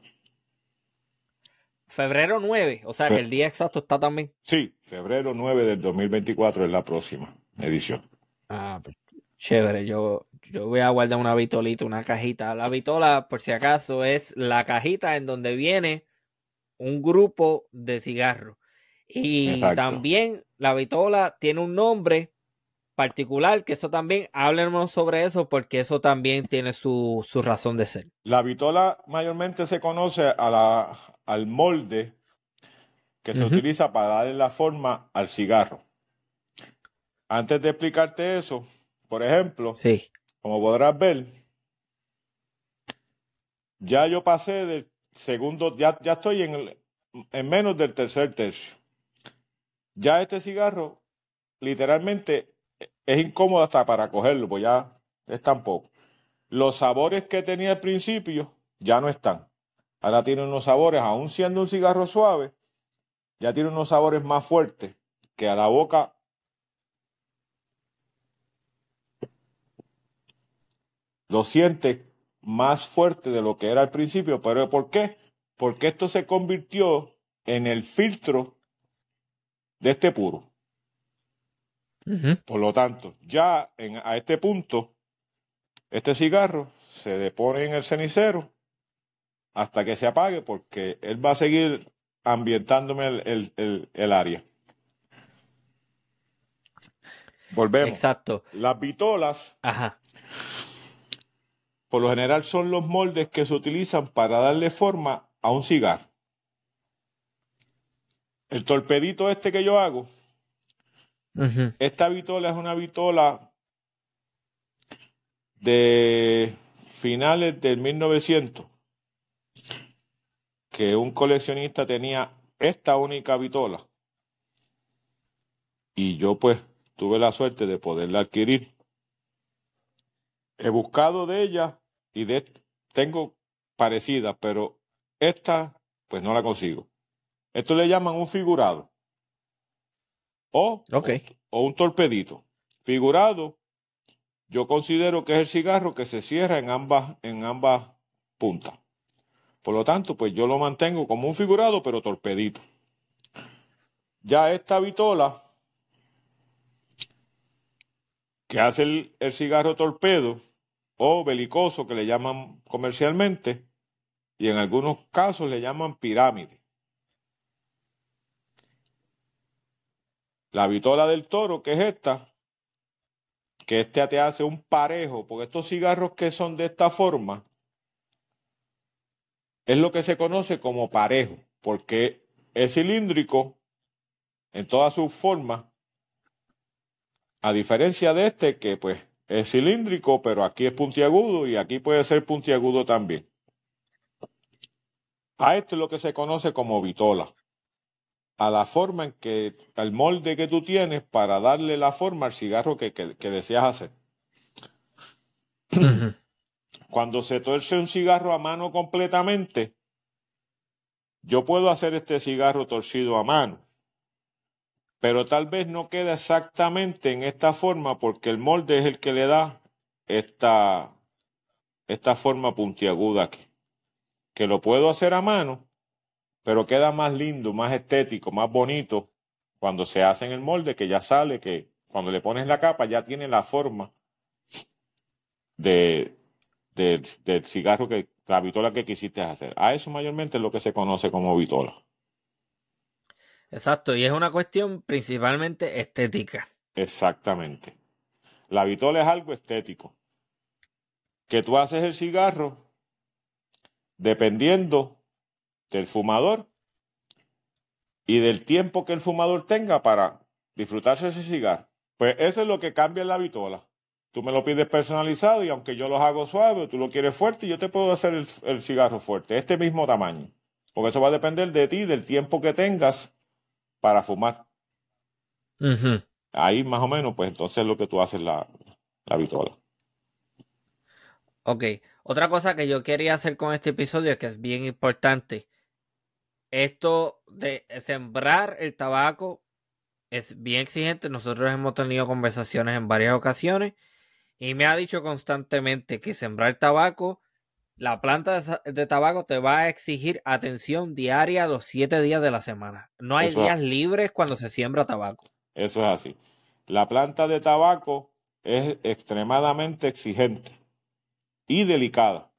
Febrero 9, o sea que el día exacto está también. Sí, febrero 9 del 2024 es la próxima edición. Ah, pues, chévere. Yo, yo voy a guardar una vitolita, una cajita. La vitola, por si acaso, es la cajita en donde viene un grupo de cigarros. Y también la vitola tiene un nombre particular, que eso también, háblenos sobre eso, porque eso también tiene su, su razón de ser. La vitola mayormente se conoce a la, al molde que se utiliza para darle la forma al cigarro. Antes de explicarte eso, por ejemplo, sí. Como podrás ver, ya yo pasé del segundo, ya, ya estoy en, en menos del tercer tercio. Ya este cigarro, literalmente, es incómodo hasta para cogerlo, pues ya es tan poco. Los sabores que tenía al principio ya no están. Ahora tiene unos sabores, aún siendo un cigarro suave, ya tiene unos sabores más fuertes que a la boca lo siente más fuerte de lo que era al principio. ¿Pero por qué? Porque esto se convirtió en el filtro de este puro. Por lo tanto, ya en, a este punto, este cigarro se depone en el cenicero hasta que se apague porque él va a seguir ambientándome el, área. Volvemos. Exacto. Las vitolas, Ajá. Por lo general, son los moldes que se utilizan para darle forma a un cigarro. El torpedito este que yo hago, esta vitola es una vitola de finales del 1900 que un coleccionista tenía esta única vitola y yo pues tuve la suerte de poderla adquirir. He buscado de ella y de tengo parecidas, pero esta pues no la consigo. Esto le llaman un figurado o, o un torpedito. Figurado, yo considero que es el cigarro que se cierra en ambas, en ambas puntas. Por lo tanto, pues yo lo mantengo como un figurado, pero torpedito. Ya esta vitola que hace el, el cigarro torpedo o belicoso que le llaman comercialmente y en algunos casos le llaman pirámide. La vitola del toro, que es esta, que este te hace un parejo, porque estos cigarros que son de esta forma, es lo que se conoce como parejo, porque es cilíndrico en todas sus formas, a diferencia de este que pues es cilíndrico, pero aquí es puntiagudo y aquí puede ser puntiagudo también. A esto es lo que se conoce como vitola, a la forma en que, al molde que tú tienes para darle la forma al cigarro que, que deseas hacer. Cuando se torce un cigarro a mano completamente, yo puedo hacer este cigarro torcido a mano, pero tal vez no queda exactamente en esta forma porque el molde es el que le da esta, esta forma puntiaguda aquí, que lo puedo hacer a mano, pero queda más lindo, más estético, más bonito cuando se hace en el molde, que ya sale, que cuando le pones la capa ya tiene la forma de, del cigarro que, la vitola que quisiste hacer. A eso mayormente es lo que se conoce como vitola. Exacto, y es una cuestión principalmente estética. Exactamente. La vitola es algo estético. Que tú haces el cigarro dependiendo del fumador y del tiempo que el fumador tenga para disfrutarse ese cigarro. Pues eso es lo que cambia en la vitola. Tú me lo pides personalizado y aunque yo lo hago suave tú lo quieres fuerte, yo te puedo hacer el, cigarro fuerte, este mismo tamaño. Porque eso va a depender de ti, del tiempo que tengas para fumar. Ahí más o menos, pues entonces es lo que tú haces la, la vitola. Ok, otra cosa que yo quería hacer con este episodio, que es bien importante, esto de sembrar el tabaco es bien exigente. Nosotros hemos tenido conversaciones en varias ocasiones y me ha dicho constantemente que sembrar tabaco, la planta de, tabaco te va a exigir atención diaria los siete días de la semana. No hay días libres cuando se siembra tabaco. Eso es así. La planta de tabaco es extremadamente exigente y delicada.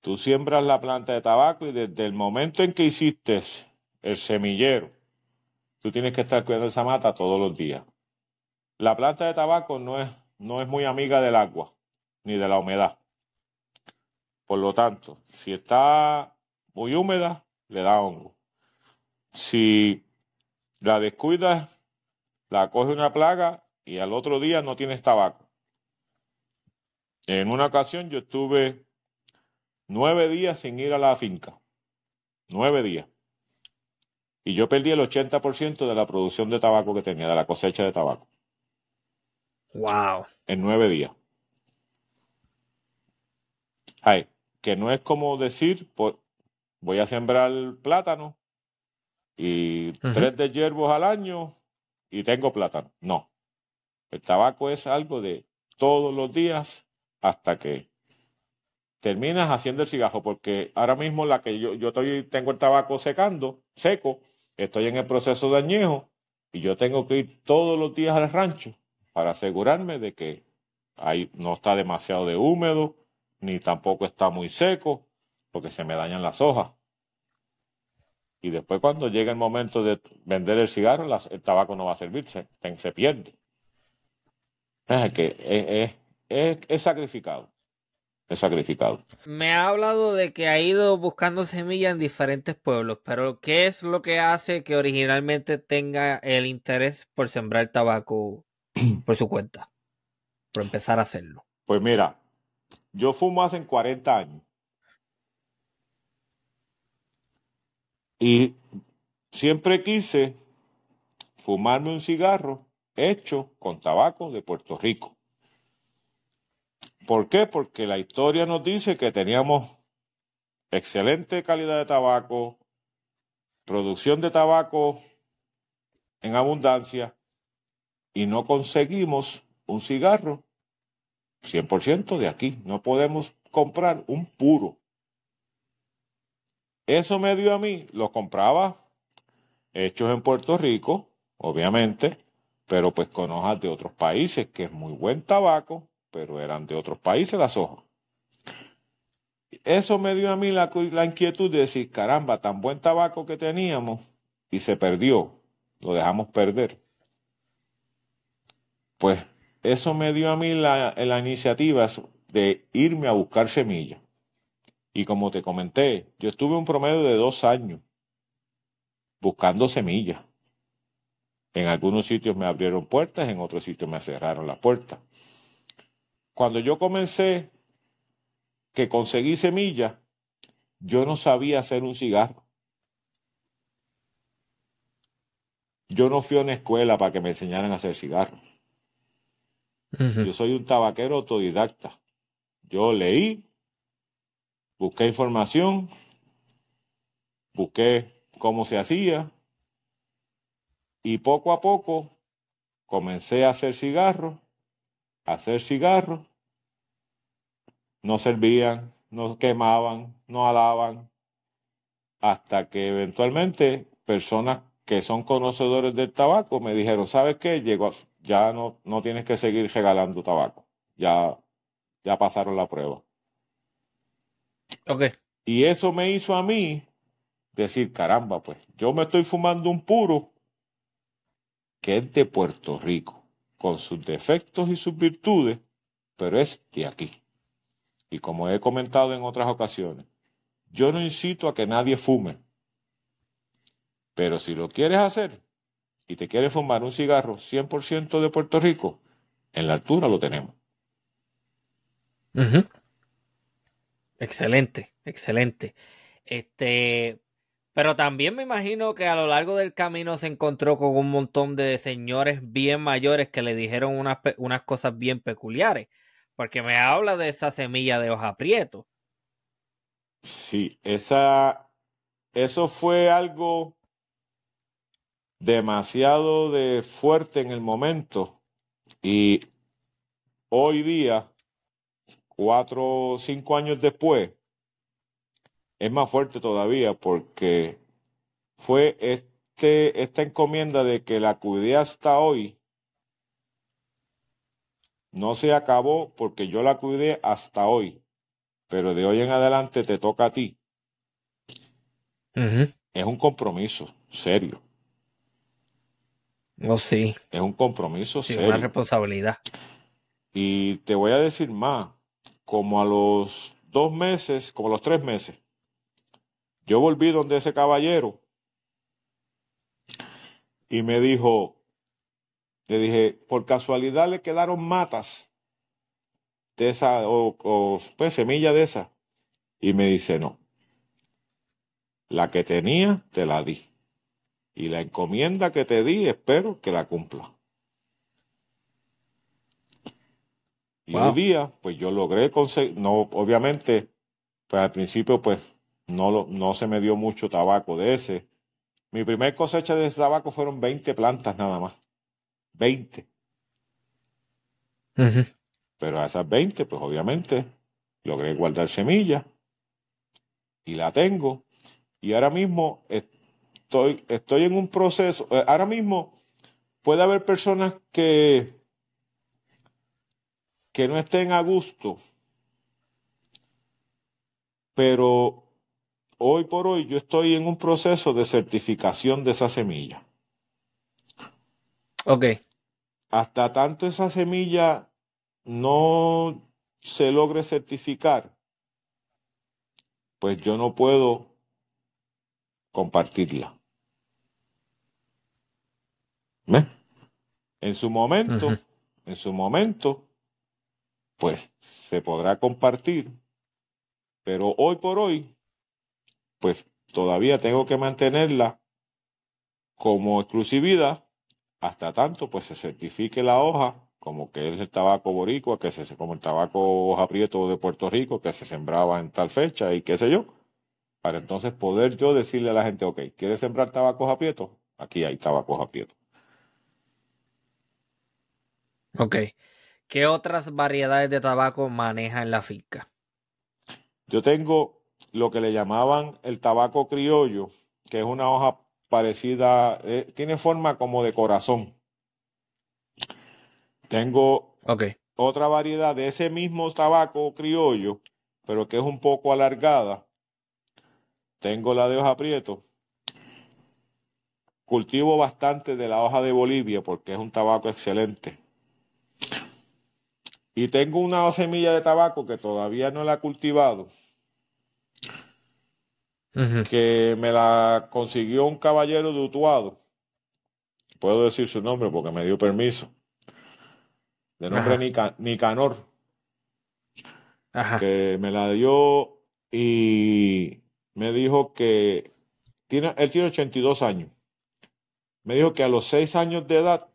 Tú siembras la planta de tabaco y desde el momento en que hiciste el semillero, tú tienes que estar cuidando esa mata todos los días. La planta de tabaco no es, no es muy amiga del agua ni de la humedad. Por lo tanto, si está muy húmeda, le da hongo. Si la descuidas, la coge una plaga y al otro día no tienes tabaco. En una ocasión yo estuve nueve días sin ir a la finca. Nueve días. Y yo perdí el 80% de la producción de tabaco que tenía, de la cosecha de tabaco. Wow. En nueve días. Ay, que no es como decir, voy a sembrar plátano y tres de hierbos al año y tengo plátano. No. El tabaco es algo de todos los días hasta que terminas haciendo el cigarro, porque ahora mismo la que yo, yo estoy, tengo el tabaco secando, seco, estoy en el proceso de añejo y yo tengo que ir todos los días al rancho para asegurarme de que ahí no está demasiado de húmedo, ni tampoco está muy seco, porque se me dañan las hojas. Y después cuando llega el momento de vender el cigarro, el tabaco no va a servir, se, pierde. Es que es sacrificado es sacrificado. Me ha hablado de que ha ido buscando semillas en diferentes pueblos, pero ¿qué es lo que hace que originalmente tenga el interés por sembrar tabaco por su cuenta? Por empezar a hacerlo. Pues mira, yo fumo hace 40 años. Y siempre quise fumarme un cigarro hecho con tabaco de Puerto Rico. ¿Por qué? Porque la historia nos dice que teníamos excelente calidad de tabaco, producción de tabaco en abundancia y no conseguimos un cigarro 100% de aquí. No podemos comprar un puro. Eso me dio a mí, lo compraba hechos en Puerto Rico, obviamente, pero pues con hojas de otros países, que es muy buen tabaco, pero eran de otros países las hojas. Eso me dio a mí la, inquietud de decir, caramba, tan buen tabaco que teníamos y se perdió, lo dejamos perder. Pues eso me dio a mí la, iniciativa de irme a buscar semillas. Y como te comenté, yo estuve un promedio de dos años buscando semillas. En algunos sitios me abrieron puertas, en otros sitios me cerraron las puertas. Cuando yo comencé, que conseguí semillas, yo no sabía hacer un cigarro. Yo no fui a una escuela para que me enseñaran a hacer cigarros. Yo soy un tabaquero autodidacta. Yo leí, busqué información, busqué cómo se hacía y poco a poco comencé a hacer cigarros hacer cigarros. no servían, no quemaban, no alaban, hasta que eventualmente personas que son conocedores del tabaco me dijeron, ¿sabes qué? Llegó, ya no, no tienes que seguir regalando tabaco, ya, ya pasaron la prueba. Ok. Y eso me hizo a mí decir, caramba, pues yo me estoy fumando un puro que es de Puerto Rico, con sus defectos y sus virtudes, pero es de aquí. Y como he comentado en otras ocasiones, yo no incito a que nadie fume, pero si lo quieres hacer y te quieres fumar un cigarro 100% de Puerto Rico, en la altura lo tenemos. Excelente, excelente. Este, pero también me imagino que a lo largo del camino se encontró con un montón de señores bien mayores que le dijeron unas, unas cosas bien peculiares. Porque me habla de esa semilla de hoja prieto. Sí, esa, eso fue algo demasiado de fuerte en el momento. Y hoy día, cuatro o cinco años después, es más fuerte todavía porque fue este, esta encomienda de que la cuidé hasta hoy. No se acabó porque yo la cuidé hasta hoy, pero de hoy en adelante te toca a ti. Es un compromiso serio. Oh, sí. Es un compromiso sí, serio. Una responsabilidad. Y te voy a decir más, como a los dos meses, como a los tres meses, yo volví donde ese caballero y me dijo, le dije, por casualidad le quedaron matas de esa, o, o pues semilla de esa. Y me dice, no. La que tenía, te la di. Y la encomienda que te di, espero que la cumpla. Y Wow. un día, pues yo logré conseguir, no, obviamente, pues al principio, pues no, lo- no se me dio mucho tabaco de ese. Mi primer cosecha de ese tabaco fueron 20 plantas nada más. 20. Ujú. Pero a esas 20, pues obviamente, logré guardar semillas y la tengo. Y ahora mismo estoy, estoy en un proceso. eh, Ahora mismo puede haber personas que, que no estén a gusto, pero hoy por hoy yo estoy en un proceso de certificación de esa semilla. Ok. Hasta tanto esa semilla no se logre certificar, pues yo no puedo compartirla. ¿Ves? En su momento, en su momento, pues se podrá compartir, pero hoy por hoy, pues todavía tengo que mantenerla como exclusividad hasta tanto pues se certifique la hoja como que es el tabaco boricua, que se como el tabaco hoja prieto de Puerto Rico, que se sembraba en tal fecha y qué sé yo, para entonces poder yo decirle a la gente, ok, ¿quieres sembrar tabaco hoja prieto? Aquí hay tabaco hoja prieto. Ok. ¿Qué otras variedades de tabaco maneja en la finca? Yo tengo lo que le llamaban el tabaco criollo, que es una hoja parecida, eh, tiene forma como de corazón. Tengo otra variedad de ese mismo tabaco criollo, pero que es un poco alargada. Tengo la de hoja prieto. Cultivo bastante de la hoja de Bolivia porque es un tabaco excelente. Y tengo una semilla de tabaco que todavía no la he cultivado, que me la consiguió un caballero de Utuado. Puedo decir su nombre porque me dio permiso. De nombre Nicanor. Ajá. que me la dio y me dijo que tiene, él tiene 82 años. Me dijo que a los 6 años de edad,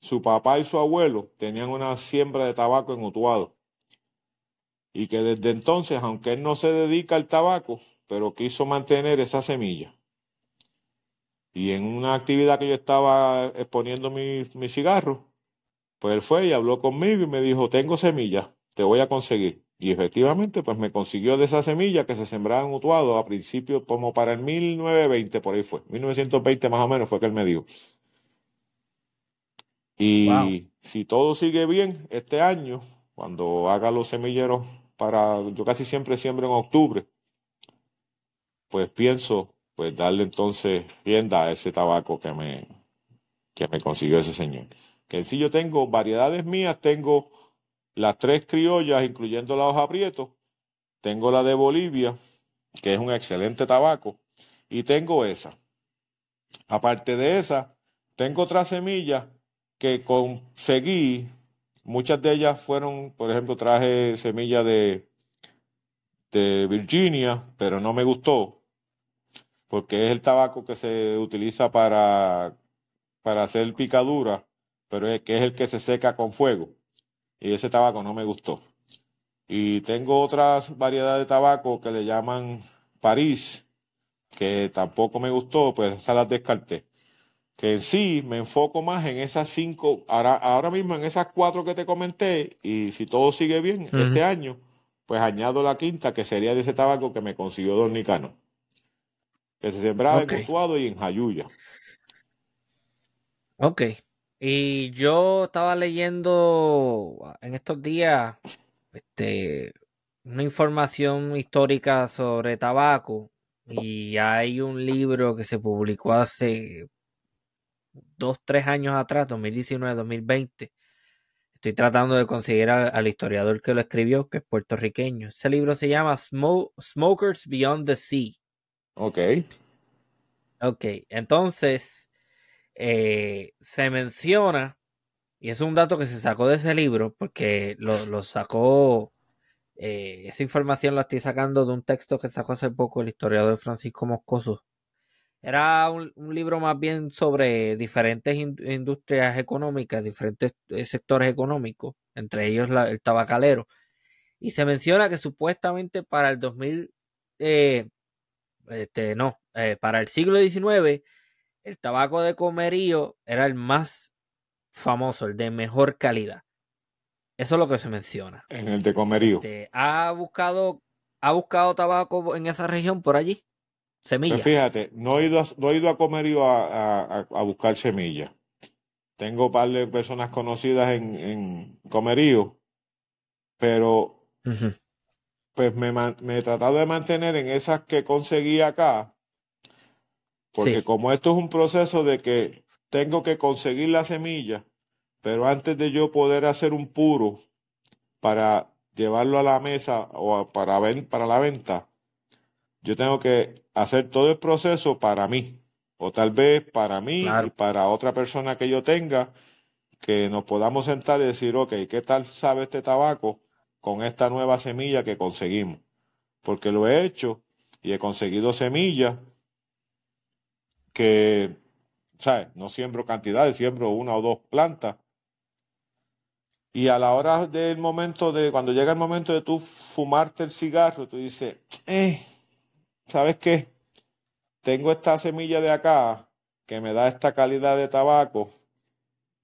su papá y su abuelo tenían una siembra de tabaco en Utuado. Y que desde entonces, aunque él no se dedica al tabaco, pero quiso mantener esa semilla. Y en una actividad que yo estaba exponiendo mi, mi cigarro, pues él fue y habló conmigo y me dijo, tengo semillas, te voy a conseguir. Y efectivamente, pues me consiguió de esa semilla que se sembraba en Utuado a principios, como para el 1920, por ahí fue. 1920 más o menos fue que él me dijo. Y si todo sigue bien este año, cuando haga los semilleros para, yo casi siempre siembro en octubre, pues pienso pues darle entonces rienda a ese tabaco que me, que me consiguió ese señor. Que sí yo tengo variedades mías, tengo las tres criollas, incluyendo la hoja prieto, tengo la de Bolivia, que es un excelente tabaco, y tengo esa. Aparte de esa, tengo otras semillas que conseguí, muchas de ellas fueron, por ejemplo, traje semilla de, de Virginia, pero no me gustó, porque es el tabaco que se utiliza para, para hacer picadura, pero es que es el que se seca con fuego y ese tabaco no me gustó. Y tengo otras variedades de tabaco que le llaman París, que tampoco me gustó, pues esas las descarté. Que en sí me enfoco más en esas cinco, ahora, ahora mismo en esas cuatro que te comenté, y si todo sigue bien este año, pues añado la quinta, que sería de ese tabaco que me consiguió Don Nicano, que se sembraba en Utuado y en Jayuya. Ok. Y yo estaba leyendo en estos días este, una información histórica sobre tabaco y hay un libro que se publicó hace dos, tres años atrás, 2019, 2020. Estoy tratando de conseguir al, historiador que lo escribió, que es puertorriqueño. Ese libro se llama Smokers Beyond the Sea. Ok. Ok, entonces eh, se menciona, y es un dato que se sacó de ese libro, porque lo, sacó, eh, esa información la estoy sacando de un texto que sacó hace poco el historiador Francisco Moscoso. Era un, libro más bien sobre diferentes industrias económicas, diferentes eh, sectores económicos, entre ellos el tabacalero. Y se menciona que supuestamente para el 2000, este, no, para el siglo XIX, el tabaco de comerío era el más famoso, el de mejor calidad. Eso es lo que se menciona. En el de comerío. Este, ¿ha, buscado, ¿Ha buscado tabaco en esa región por allí? Semillas. Pues fíjate, no he ido a, no he ido a comerío a, buscar semillas. Tengo un par de personas conocidas en, en comerío, pero pues me, me he tratado de mantener en esas que conseguí acá porque como esto es un proceso de que tengo que conseguir la semilla, pero antes de yo poder hacer un puro para llevarlo a la mesa o para, para la venta, yo tengo que hacer todo el proceso para mí, o tal vez para mí y para otra persona que yo tenga, que nos podamos sentar y decir, ok, ¿qué tal sabe este tabaco con esta nueva semilla que conseguimos? Porque lo he hecho y he conseguido semillas que, ¿sabes? No siembro cantidades, siembro una o dos plantas. Y a la hora del momento de, cuando llega el momento de tú fumarte el cigarro, tú dices, eh, ¿sabes qué? Tengo esta semilla de acá que me da esta calidad de tabaco.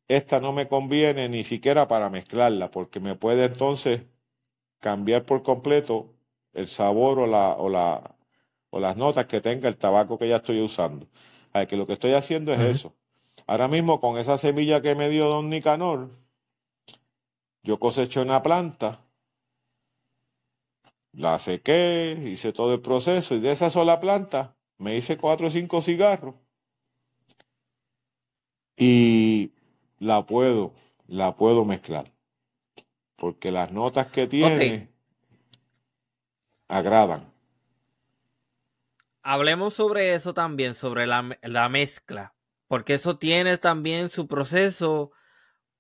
Esta no me conviene ni siquiera para mezclarla, porque me puede entonces cambiar por completo el sabor o, la, o, la, o las notas que tenga el tabaco que ya estoy usando que lo que estoy haciendo es eso. Ahora mismo con esa semilla que me dio don Nicanor, yo coseché una planta, la sequé, hice todo el proceso y de esa sola planta me hice cuatro o cinco cigarros y la puedo, la puedo mezclar. Porque las notas que tiene agradan hablemos sobre eso también, sobre la, mezcla, porque eso tiene también su proceso,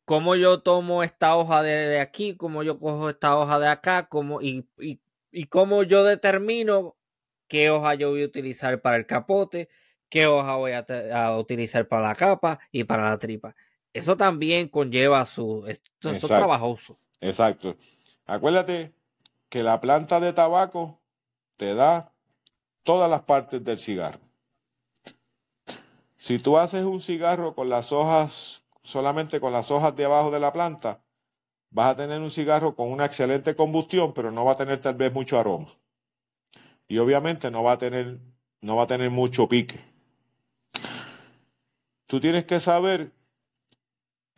cómo yo tomo esta hoja de, aquí, cómo yo cojo esta hoja de acá, cómo, y, y, cómo yo determino qué hoja yo voy a utilizar para el capote, qué hoja voy a, utilizar para la capa y para la tripa. Eso también conlleva su... Esto, es trabajoso. Exacto. Acuérdate que la planta de tabaco te da todas las partes del cigarro. Si tú haces un cigarro con las hojas, solamente con las hojas de abajo de la planta, vas a tener un cigarro con una excelente combustión, pero no va a tener tal vez mucho aroma. Y obviamente no va a tener, no va a tener mucho pique. Tú tienes que saber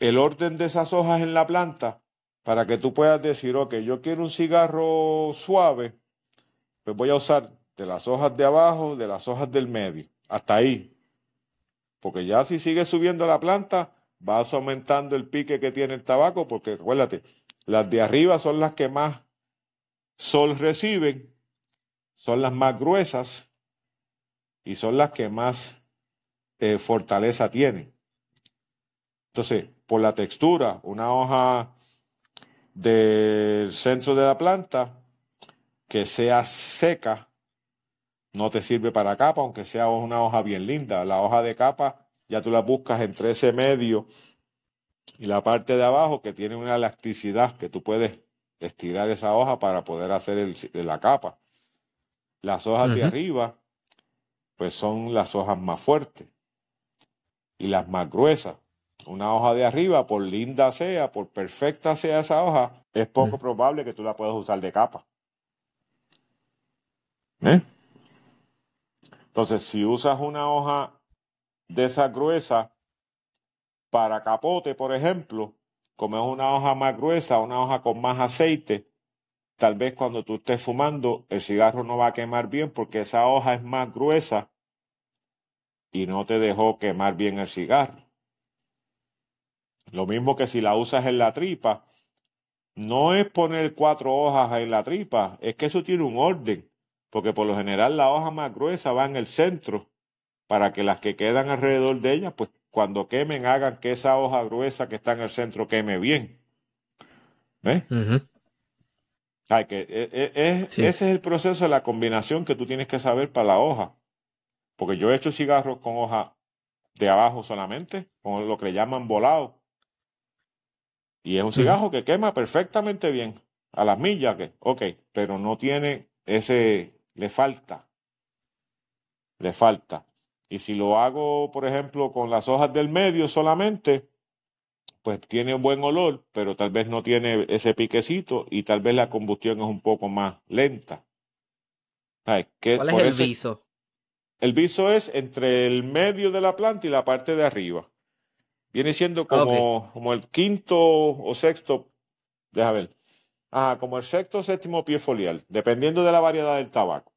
el orden de esas hojas en la planta para que tú puedas decir, ok, yo quiero un cigarro suave, pues voy a usar de las hojas de abajo, de las hojas del medio, hasta ahí. Porque ya si sigue subiendo la planta, vas aumentando el pique que tiene el tabaco, porque acuérdate, las de arriba son las que más sol reciben, son las más gruesas y son las que más eh, fortaleza tienen. Entonces, por la textura, una hoja del centro de la planta que sea seca no te sirve para capa, aunque sea una hoja bien linda. La hoja de capa ya tú la buscas entre ese medio y la parte de abajo que tiene una elasticidad que tú puedes estirar esa hoja para poder hacer el, la capa. Las hojas de arriba, pues son las hojas más fuertes y las más gruesas. Una hoja de arriba, por linda sea, por perfecta sea esa hoja, es poco probable que tú la puedas usar de capa. ¿Eh? Entonces, si usas una hoja de esa gruesa para capote, por ejemplo, como es una hoja más gruesa, una hoja con más aceite, tal vez cuando tú estés fumando, el cigarro no va a quemar bien porque esa hoja es más gruesa y no te dejó quemar bien el cigarro. Lo mismo que si la usas en la tripa, no es poner cuatro hojas en la tripa, es que eso tiene un orden, porque por lo general la hoja más gruesa va en el centro para que las que quedan alrededor de ella, pues cuando quemen hagan que esa hoja gruesa que está en el centro queme bien. ¿Ves? que, e, e, Ese es el proceso de la combinación que tú tienes que saber para la hoja. Porque yo he hecho cigarros con hoja de abajo solamente, con lo que le llaman volado. Y es un cigarro que quema perfectamente bien. A las millas, que, ok, pero no tiene ese, le falta. Le falta. Y si lo hago, por ejemplo, con las hojas del medio solamente, pues tiene un buen olor, pero tal vez no tiene ese piquecito y tal vez la combustión es un poco más lenta. ¿Cuál es el viso? El viso es entre el medio de la planta y la parte de arriba. Viene siendo como, como el quinto o sexto, déjame ver, ah, como el sexto o séptimo pie foliar, dependiendo de la variedad del tabaco.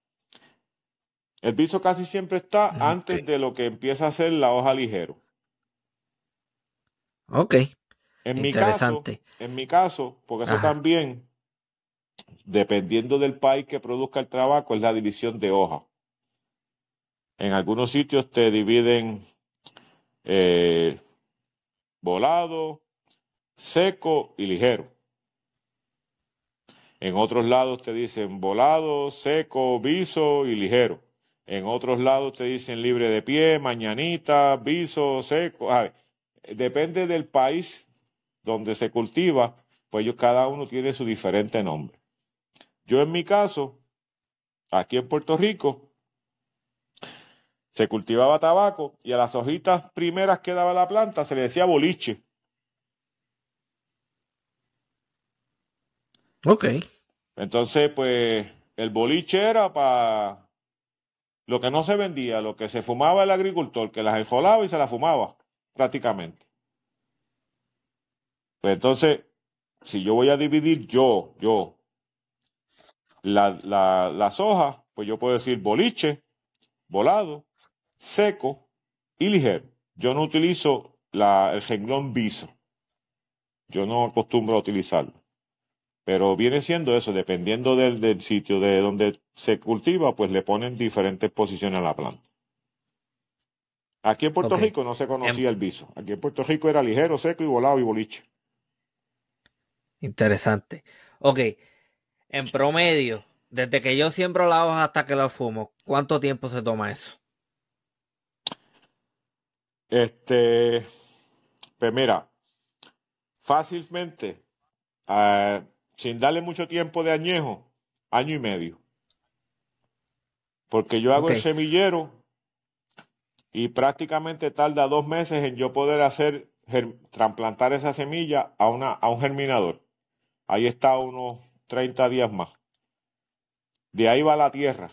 El viso casi siempre está antes de lo que empieza a ser la hoja ligero. Ok. En mi caso, en mi caso, porque eso también, dependiendo del país que produzca el tabaco, es la división de hoja. En algunos sitios te dividen eh, volado, seco y ligero. En otros lados te dicen volado, seco, viso y ligero. En otros lados te dicen libre de pie, mañanita, viso, seco. depende del país donde se cultiva, pues ellos cada uno tiene su diferente nombre. Yo en mi caso, aquí en Puerto Rico, se cultivaba tabaco y a las hojitas primeras que daba la planta se le decía boliche. Ok. Entonces, pues el boliche era para lo que no se vendía, lo que se fumaba el agricultor, que las enjolaba y se las fumaba prácticamente. Pues entonces, si yo voy a dividir yo, yo, las hojas, pues yo puedo decir boliche, volado, seco y ligero. Yo no utilizo la, el renglón viso. Yo no acostumbro a utilizarlo. Pero viene siendo eso, dependiendo del, sitio de donde se cultiva, pues le ponen diferentes posiciones a la planta. Aquí en Puerto Rico no se conocía em- el viso. Aquí en Puerto Rico era ligero, seco y volado y boliche. Interesante. Ok, en promedio, desde que yo siembro la hoja hasta que la fumo, ¿cuánto tiempo se toma eso? Este, pues mira, fácilmente, ah, sin darle mucho tiempo de añejo, año y medio. Porque yo hago el semillero y prácticamente tarda dos meses en yo poder hacer, trasplantar esa semilla a, una, a un germinador. ahí está unos 30 días más. De ahí va la tierra.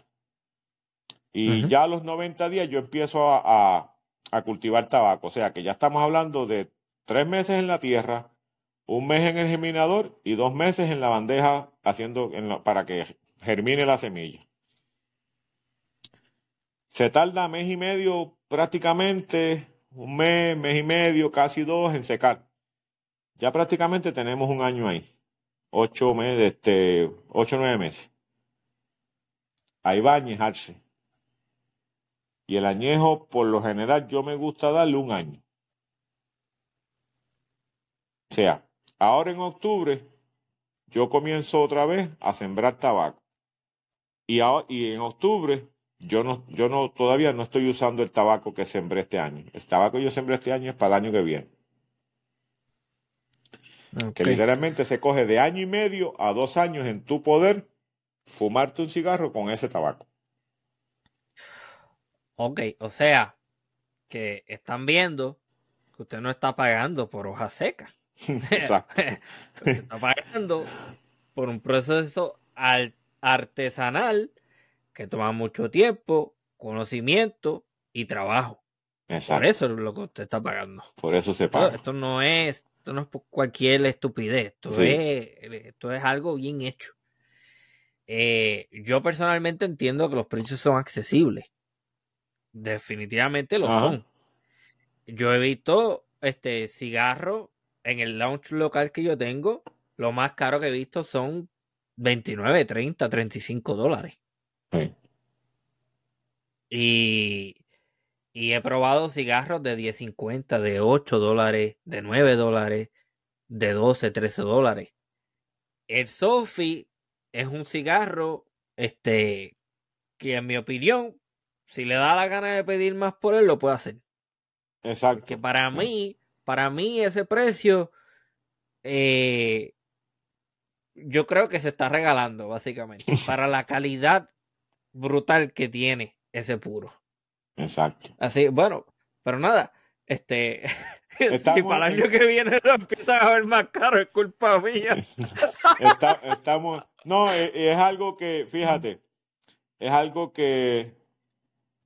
Y ya a los 90 días yo empiezo a, a, cultivar tabaco. O sea que ya estamos hablando de tres meses en la tierra, un mes en el germinador y dos meses en la bandeja haciendo para que germine la semilla. Se tarda mes y medio prácticamente, un mes, mes y medio, casi dos en secar. Ya prácticamente tenemos un año ahí. Ocho meses, este, ocho, nueve meses. Ahí va a añejarse. Y el añejo, por lo general, yo me gusta darle un año. O sea, ahora en octubre, yo comienzo otra vez a sembrar tabaco. Y, y en octubre yo no, yo no, todavía no estoy usando el tabaco que sembré este año. El tabaco que yo sembré este año es para el año que viene. Que literalmente se coge de año y medio a dos años en tu poder fumarte un cigarro con ese tabaco. Ok, o sea, que están viendo que usted no está pagando por hoja seca. Exacto. está pagando por un proceso artesanal que toma mucho tiempo, conocimiento y trabajo. Por eso es lo que usted está pagando. Por eso se paga. Esto, no es, esto no es cualquier estupidez, esto, es, esto es algo bien hecho. Eh, yo personalmente entiendo que los precios son accesibles. Definitivamente lo son. Yo he visto este cigarro en el lounge local que yo tengo. Lo más caro que he visto son 29, 30, 35 dólares. Y, y he probado cigarros de 10.50, de 8 dólares, de 9 dólares, de 12, 13 dólares. El Sophie es un cigarro, este, que en mi opinión, si le da la gana de pedir más por él, lo puede hacer. Exacto. Que para mí, para mí ese precio, eh, yo creo que se está regalando, básicamente, para la calidad brutal que tiene ese puro. Exacto. Así, bueno, pero nada, este, si para el año que viene lo empiezan a ver más caro, es culpa mía. estamos, no, es, es, algo que, fíjate, es algo que,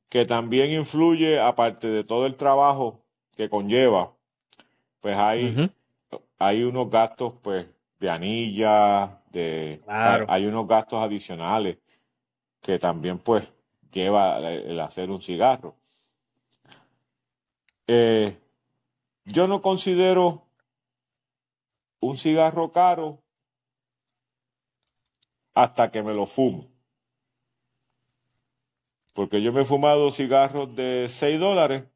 que también influye, aparte de todo el trabajo que conlleva, pues hay, hay unos gastos, pues, de anilla, de, hay unos gastos adicionales que también, pues, lleva el hacer un cigarro. Eh, yo no considero un cigarro caro hasta que me lo fumo. Porque yo me he fumado cigarros de 6 dólares,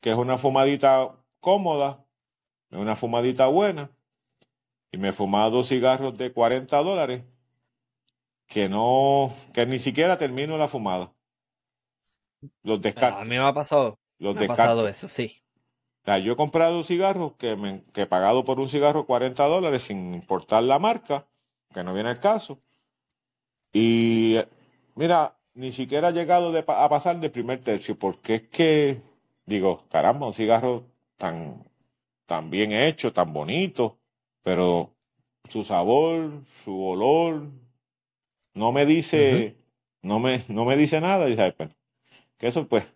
que es una fumadita cómoda, una fumadita buena, y me he fumado cigarros de 40 dólares, que no, que ni siquiera termino la fumada. Los descarto. a mí me ha pasado. Los me ha pasado eso, sí. yo he comprado cigarros que, me, que he pagado por un cigarro 40 dólares sin importar la marca, que no viene el caso. Y mira, ni siquiera ha llegado a pasar del primer tercio, porque es que, digo, caramba, un cigarro tan, tan bien hecho, tan bonito, pero su sabor, su olor, no me dice, no, me, no me dice nada, dice, pues, que eso pues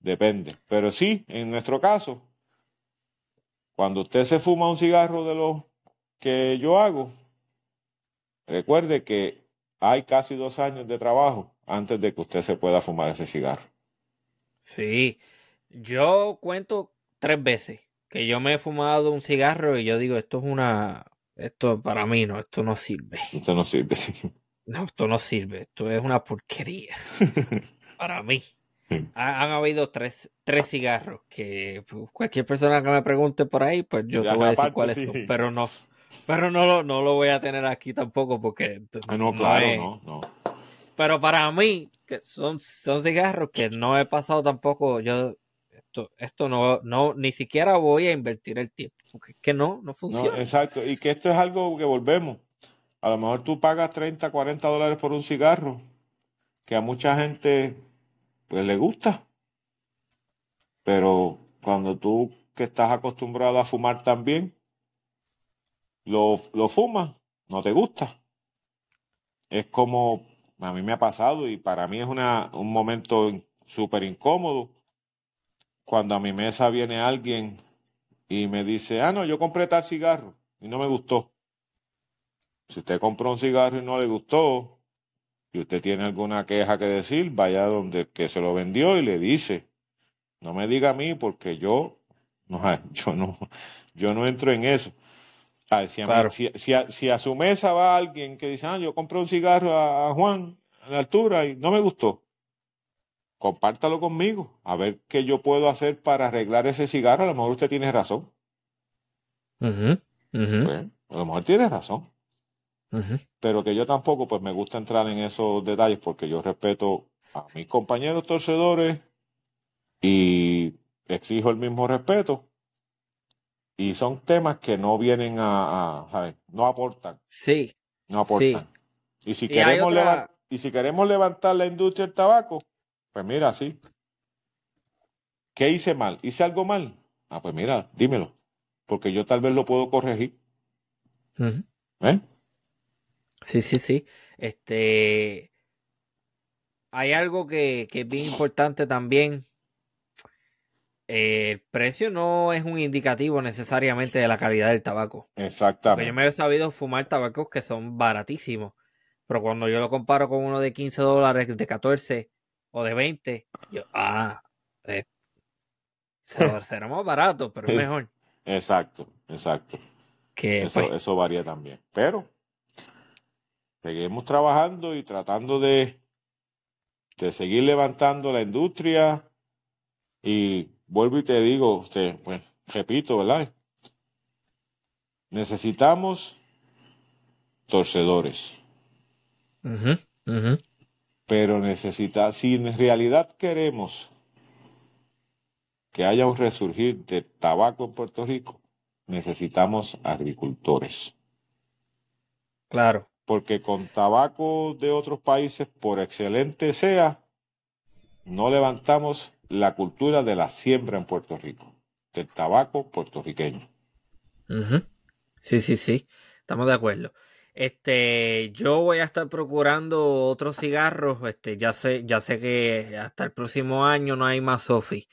depende. Pero sí, en nuestro caso, cuando usted se fuma un cigarro de los que yo hago, recuerde que hay casi dos años de trabajo antes de que usted se pueda fumar ese cigarro. Sí, yo cuento tres veces que yo me he fumado un cigarro y yo digo, esto es una, esto para mí no, esto no sirve. Esto no sirve, sí. No, esto no sirve, esto es una porquería. para mí. Han, habido tres, tres cigarros que pues, cualquier persona que me pregunte por ahí, pues yo te voy a decir cuáles son, pero no, pero no lo, no lo voy a tener aquí tampoco porque ah, no, claro, no, no. Pero para mí, que son, son cigarros que no he pasado tampoco, yo esto, no, no, ni siquiera voy a invertir el tiempo, porque es que no, no funciona. exacto, y que esto es algo que volvemos. A lo mejor tú pagas 30, 40 dólares por un cigarro, que a mucha gente pues le gusta. Pero cuando tú que estás acostumbrado a fumar también, lo, lo fumas, no te gusta. Es como a mí me ha pasado y para mí es una, un momento súper incómodo cuando a mi mesa viene alguien y me dice, ah, no, yo compré tal cigarro y no me gustó. Si usted compró un cigarro y no le gustó y usted tiene alguna queja que decir, vaya donde que se lo vendió y le dice, no me diga a mí porque yo no, yo no, yo no entro en eso. si, a si, a, su mesa va alguien que dice, ah, yo compré un cigarro a, a Juan a la altura y no me gustó, compártalo conmigo, a ver qué yo puedo hacer para arreglar ese cigarro. A lo mejor usted tiene razón. Pues, a lo mejor tiene razón. Pero que yo tampoco, pues me gusta entrar en esos detalles porque yo respeto a mis compañeros torcedores y exijo el mismo respeto. Y son temas que no vienen a, a no aportan. Sí. No aportan. Y si queremos y si queremos levantar la industria del tabaco, pues mira, sí. ¿Qué hice mal? ¿Hice algo mal? Ah, pues mira, dímelo. Porque yo tal vez lo puedo corregir. ¿Eh? Sí, sí, sí. Este. Hay algo que, es bien importante también. el precio no es un indicativo necesariamente de la calidad del tabaco. Exactamente. yo me he sabido fumar tabacos que son baratísimos. Pero cuando yo lo comparo con uno de 15 dólares, de 14, o de 20, yo, ah, eh, será más barato, pero es mejor. Exacto, exacto. Que, eso, pues, eso varía también. Pero seguimos trabajando y tratando de, de seguir levantando la industria. Y vuelvo y te digo, usted, pues, repito, ¿verdad? Necesitamos torcedores pero necesita, si en realidad queremos que haya un resurgir de tabaco en Puerto Rico, necesitamos agricultores. Claro. Porque con tabaco de otros países, por excelente sea, no levantamos la cultura de la siembra en Puerto Rico, del tabaco puertorriqueño. Sí, sí, sí, estamos de acuerdo. Este, yo voy a estar procurando otros cigarros. Este, ya sé, ya sé que hasta el próximo año no hay más Sofi.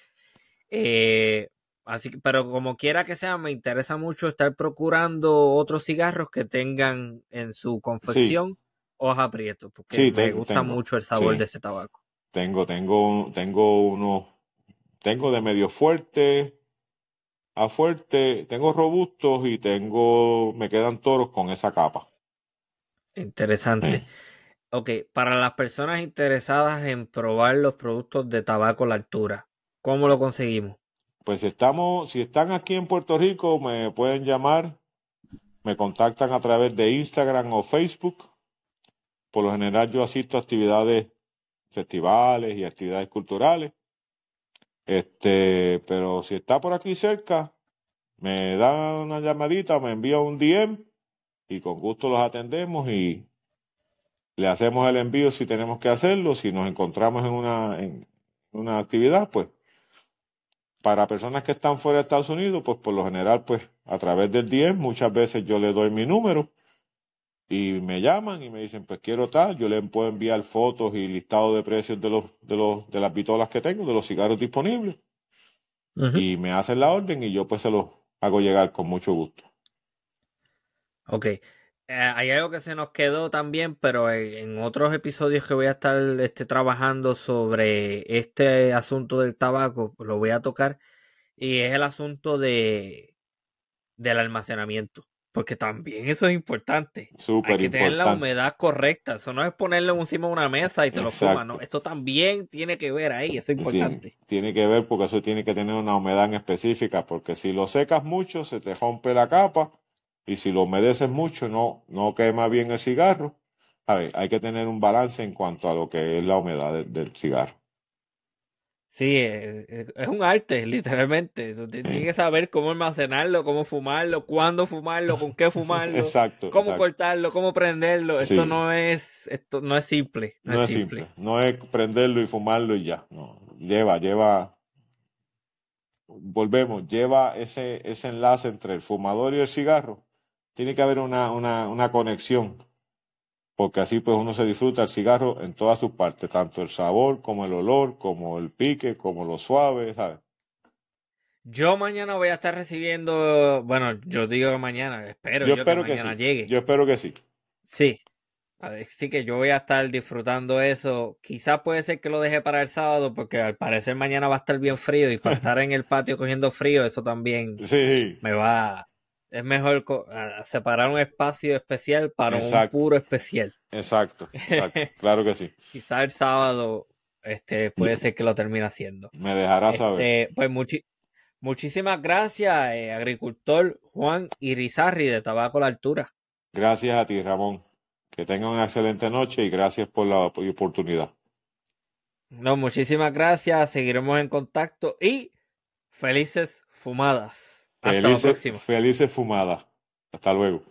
Eh, así pero como quiera que sea, me interesa mucho estar procurando otros cigarros que tengan en su confección hoja prieto, porque me gusta mucho el sabor de ese tabaco. Tengo, tengo, tengo uno, tengo de medio fuerte a fuerte, tengo robustos y tengo, me quedan toros con esa capa. Interesante. Ok, para las personas interesadas en probar los productos de tabaco a la altura, ¿cómo lo conseguimos? Pues estamos, si están aquí en Puerto Rico, me pueden llamar, me contactan a través de Instagram o Facebook. Por lo general yo asisto a actividades, festivales y actividades culturales. Este, pero si está por aquí cerca, me da una llamadita, me envía un DM y con gusto los atendemos y le hacemos el envío si tenemos que hacerlo, si nos encontramos en una, en una actividad, pues para personas que están fuera de Estados Unidos, pues por lo general, pues a través del 10, muchas veces yo le doy mi número y me llaman y me dicen, pues quiero tal, yo les puedo enviar fotos y listado de precios de los, de los, de las pistolas que tengo, de los cigarros disponibles. Y me hacen la orden y yo pues se los hago llegar con mucho gusto. Ok. Eh, hay algo que se nos quedó también, pero en otros episodios que voy a estar este, trabajando sobre este asunto del tabaco, pues lo voy a tocar, y es el asunto de del almacenamiento. Porque también eso es importante. Súper Hay que tener la humedad correcta. Eso no es ponerlo encima de una mesa y te lo fumas, ¿no? Esto también tiene que ver ahí, eso es importante. tiene que ver porque eso tiene que tener una humedad en específica, porque si lo secas mucho, se te rompe la capa y si lo humedeces mucho no, no quema bien el cigarro. A ver, hay que tener un balance en cuanto a lo que es la humedad del cigarro. Sí, es, un arte, literalmente. Tienes que saber cómo almacenarlo, cómo fumarlo, cuándo fumarlo, con qué fumarlo, exacto, cómo cortarlo, cómo prenderlo. Esto no es, esto no es simple. No, es simple. No es prenderlo y fumarlo y ya. No, lleva, lleva. Volvemos, lleva ese, ese enlace entre el fumador y el cigarro tiene que haber una, una, una conexión, porque así pues uno se disfruta el cigarro en todas sus partes, tanto el sabor como el olor, como el pique, como lo suave, ¿sabes? Yo mañana voy a estar recibiendo, bueno, yo digo que mañana, espero Yo yo, espero que que mañana sí. llegue. Yo espero que sí. Sí, así que yo voy a estar disfrutando eso. Quizás puede ser que lo deje para el sábado, porque al parecer mañana va a estar bien frío y para estar en el patio cogiendo frío, eso también Sí, me va. Es mejor separar un espacio especial para Exacto. un puro especial. exacto, exacto. Claro que sí. Quizás el sábado, este, puede ser que lo termine haciendo. Me dejará saber. Este, pues muchi- muchísimas gracias, eh, agricultor Juan Irizarri de Tabaco La Altura. Gracias a ti, Ramón. Que tenga una excelente noche y gracias por la oportunidad. No, muchísimas gracias, seguiremos en contacto y felices fumadas. Hasta felices fumadas. Hasta luego.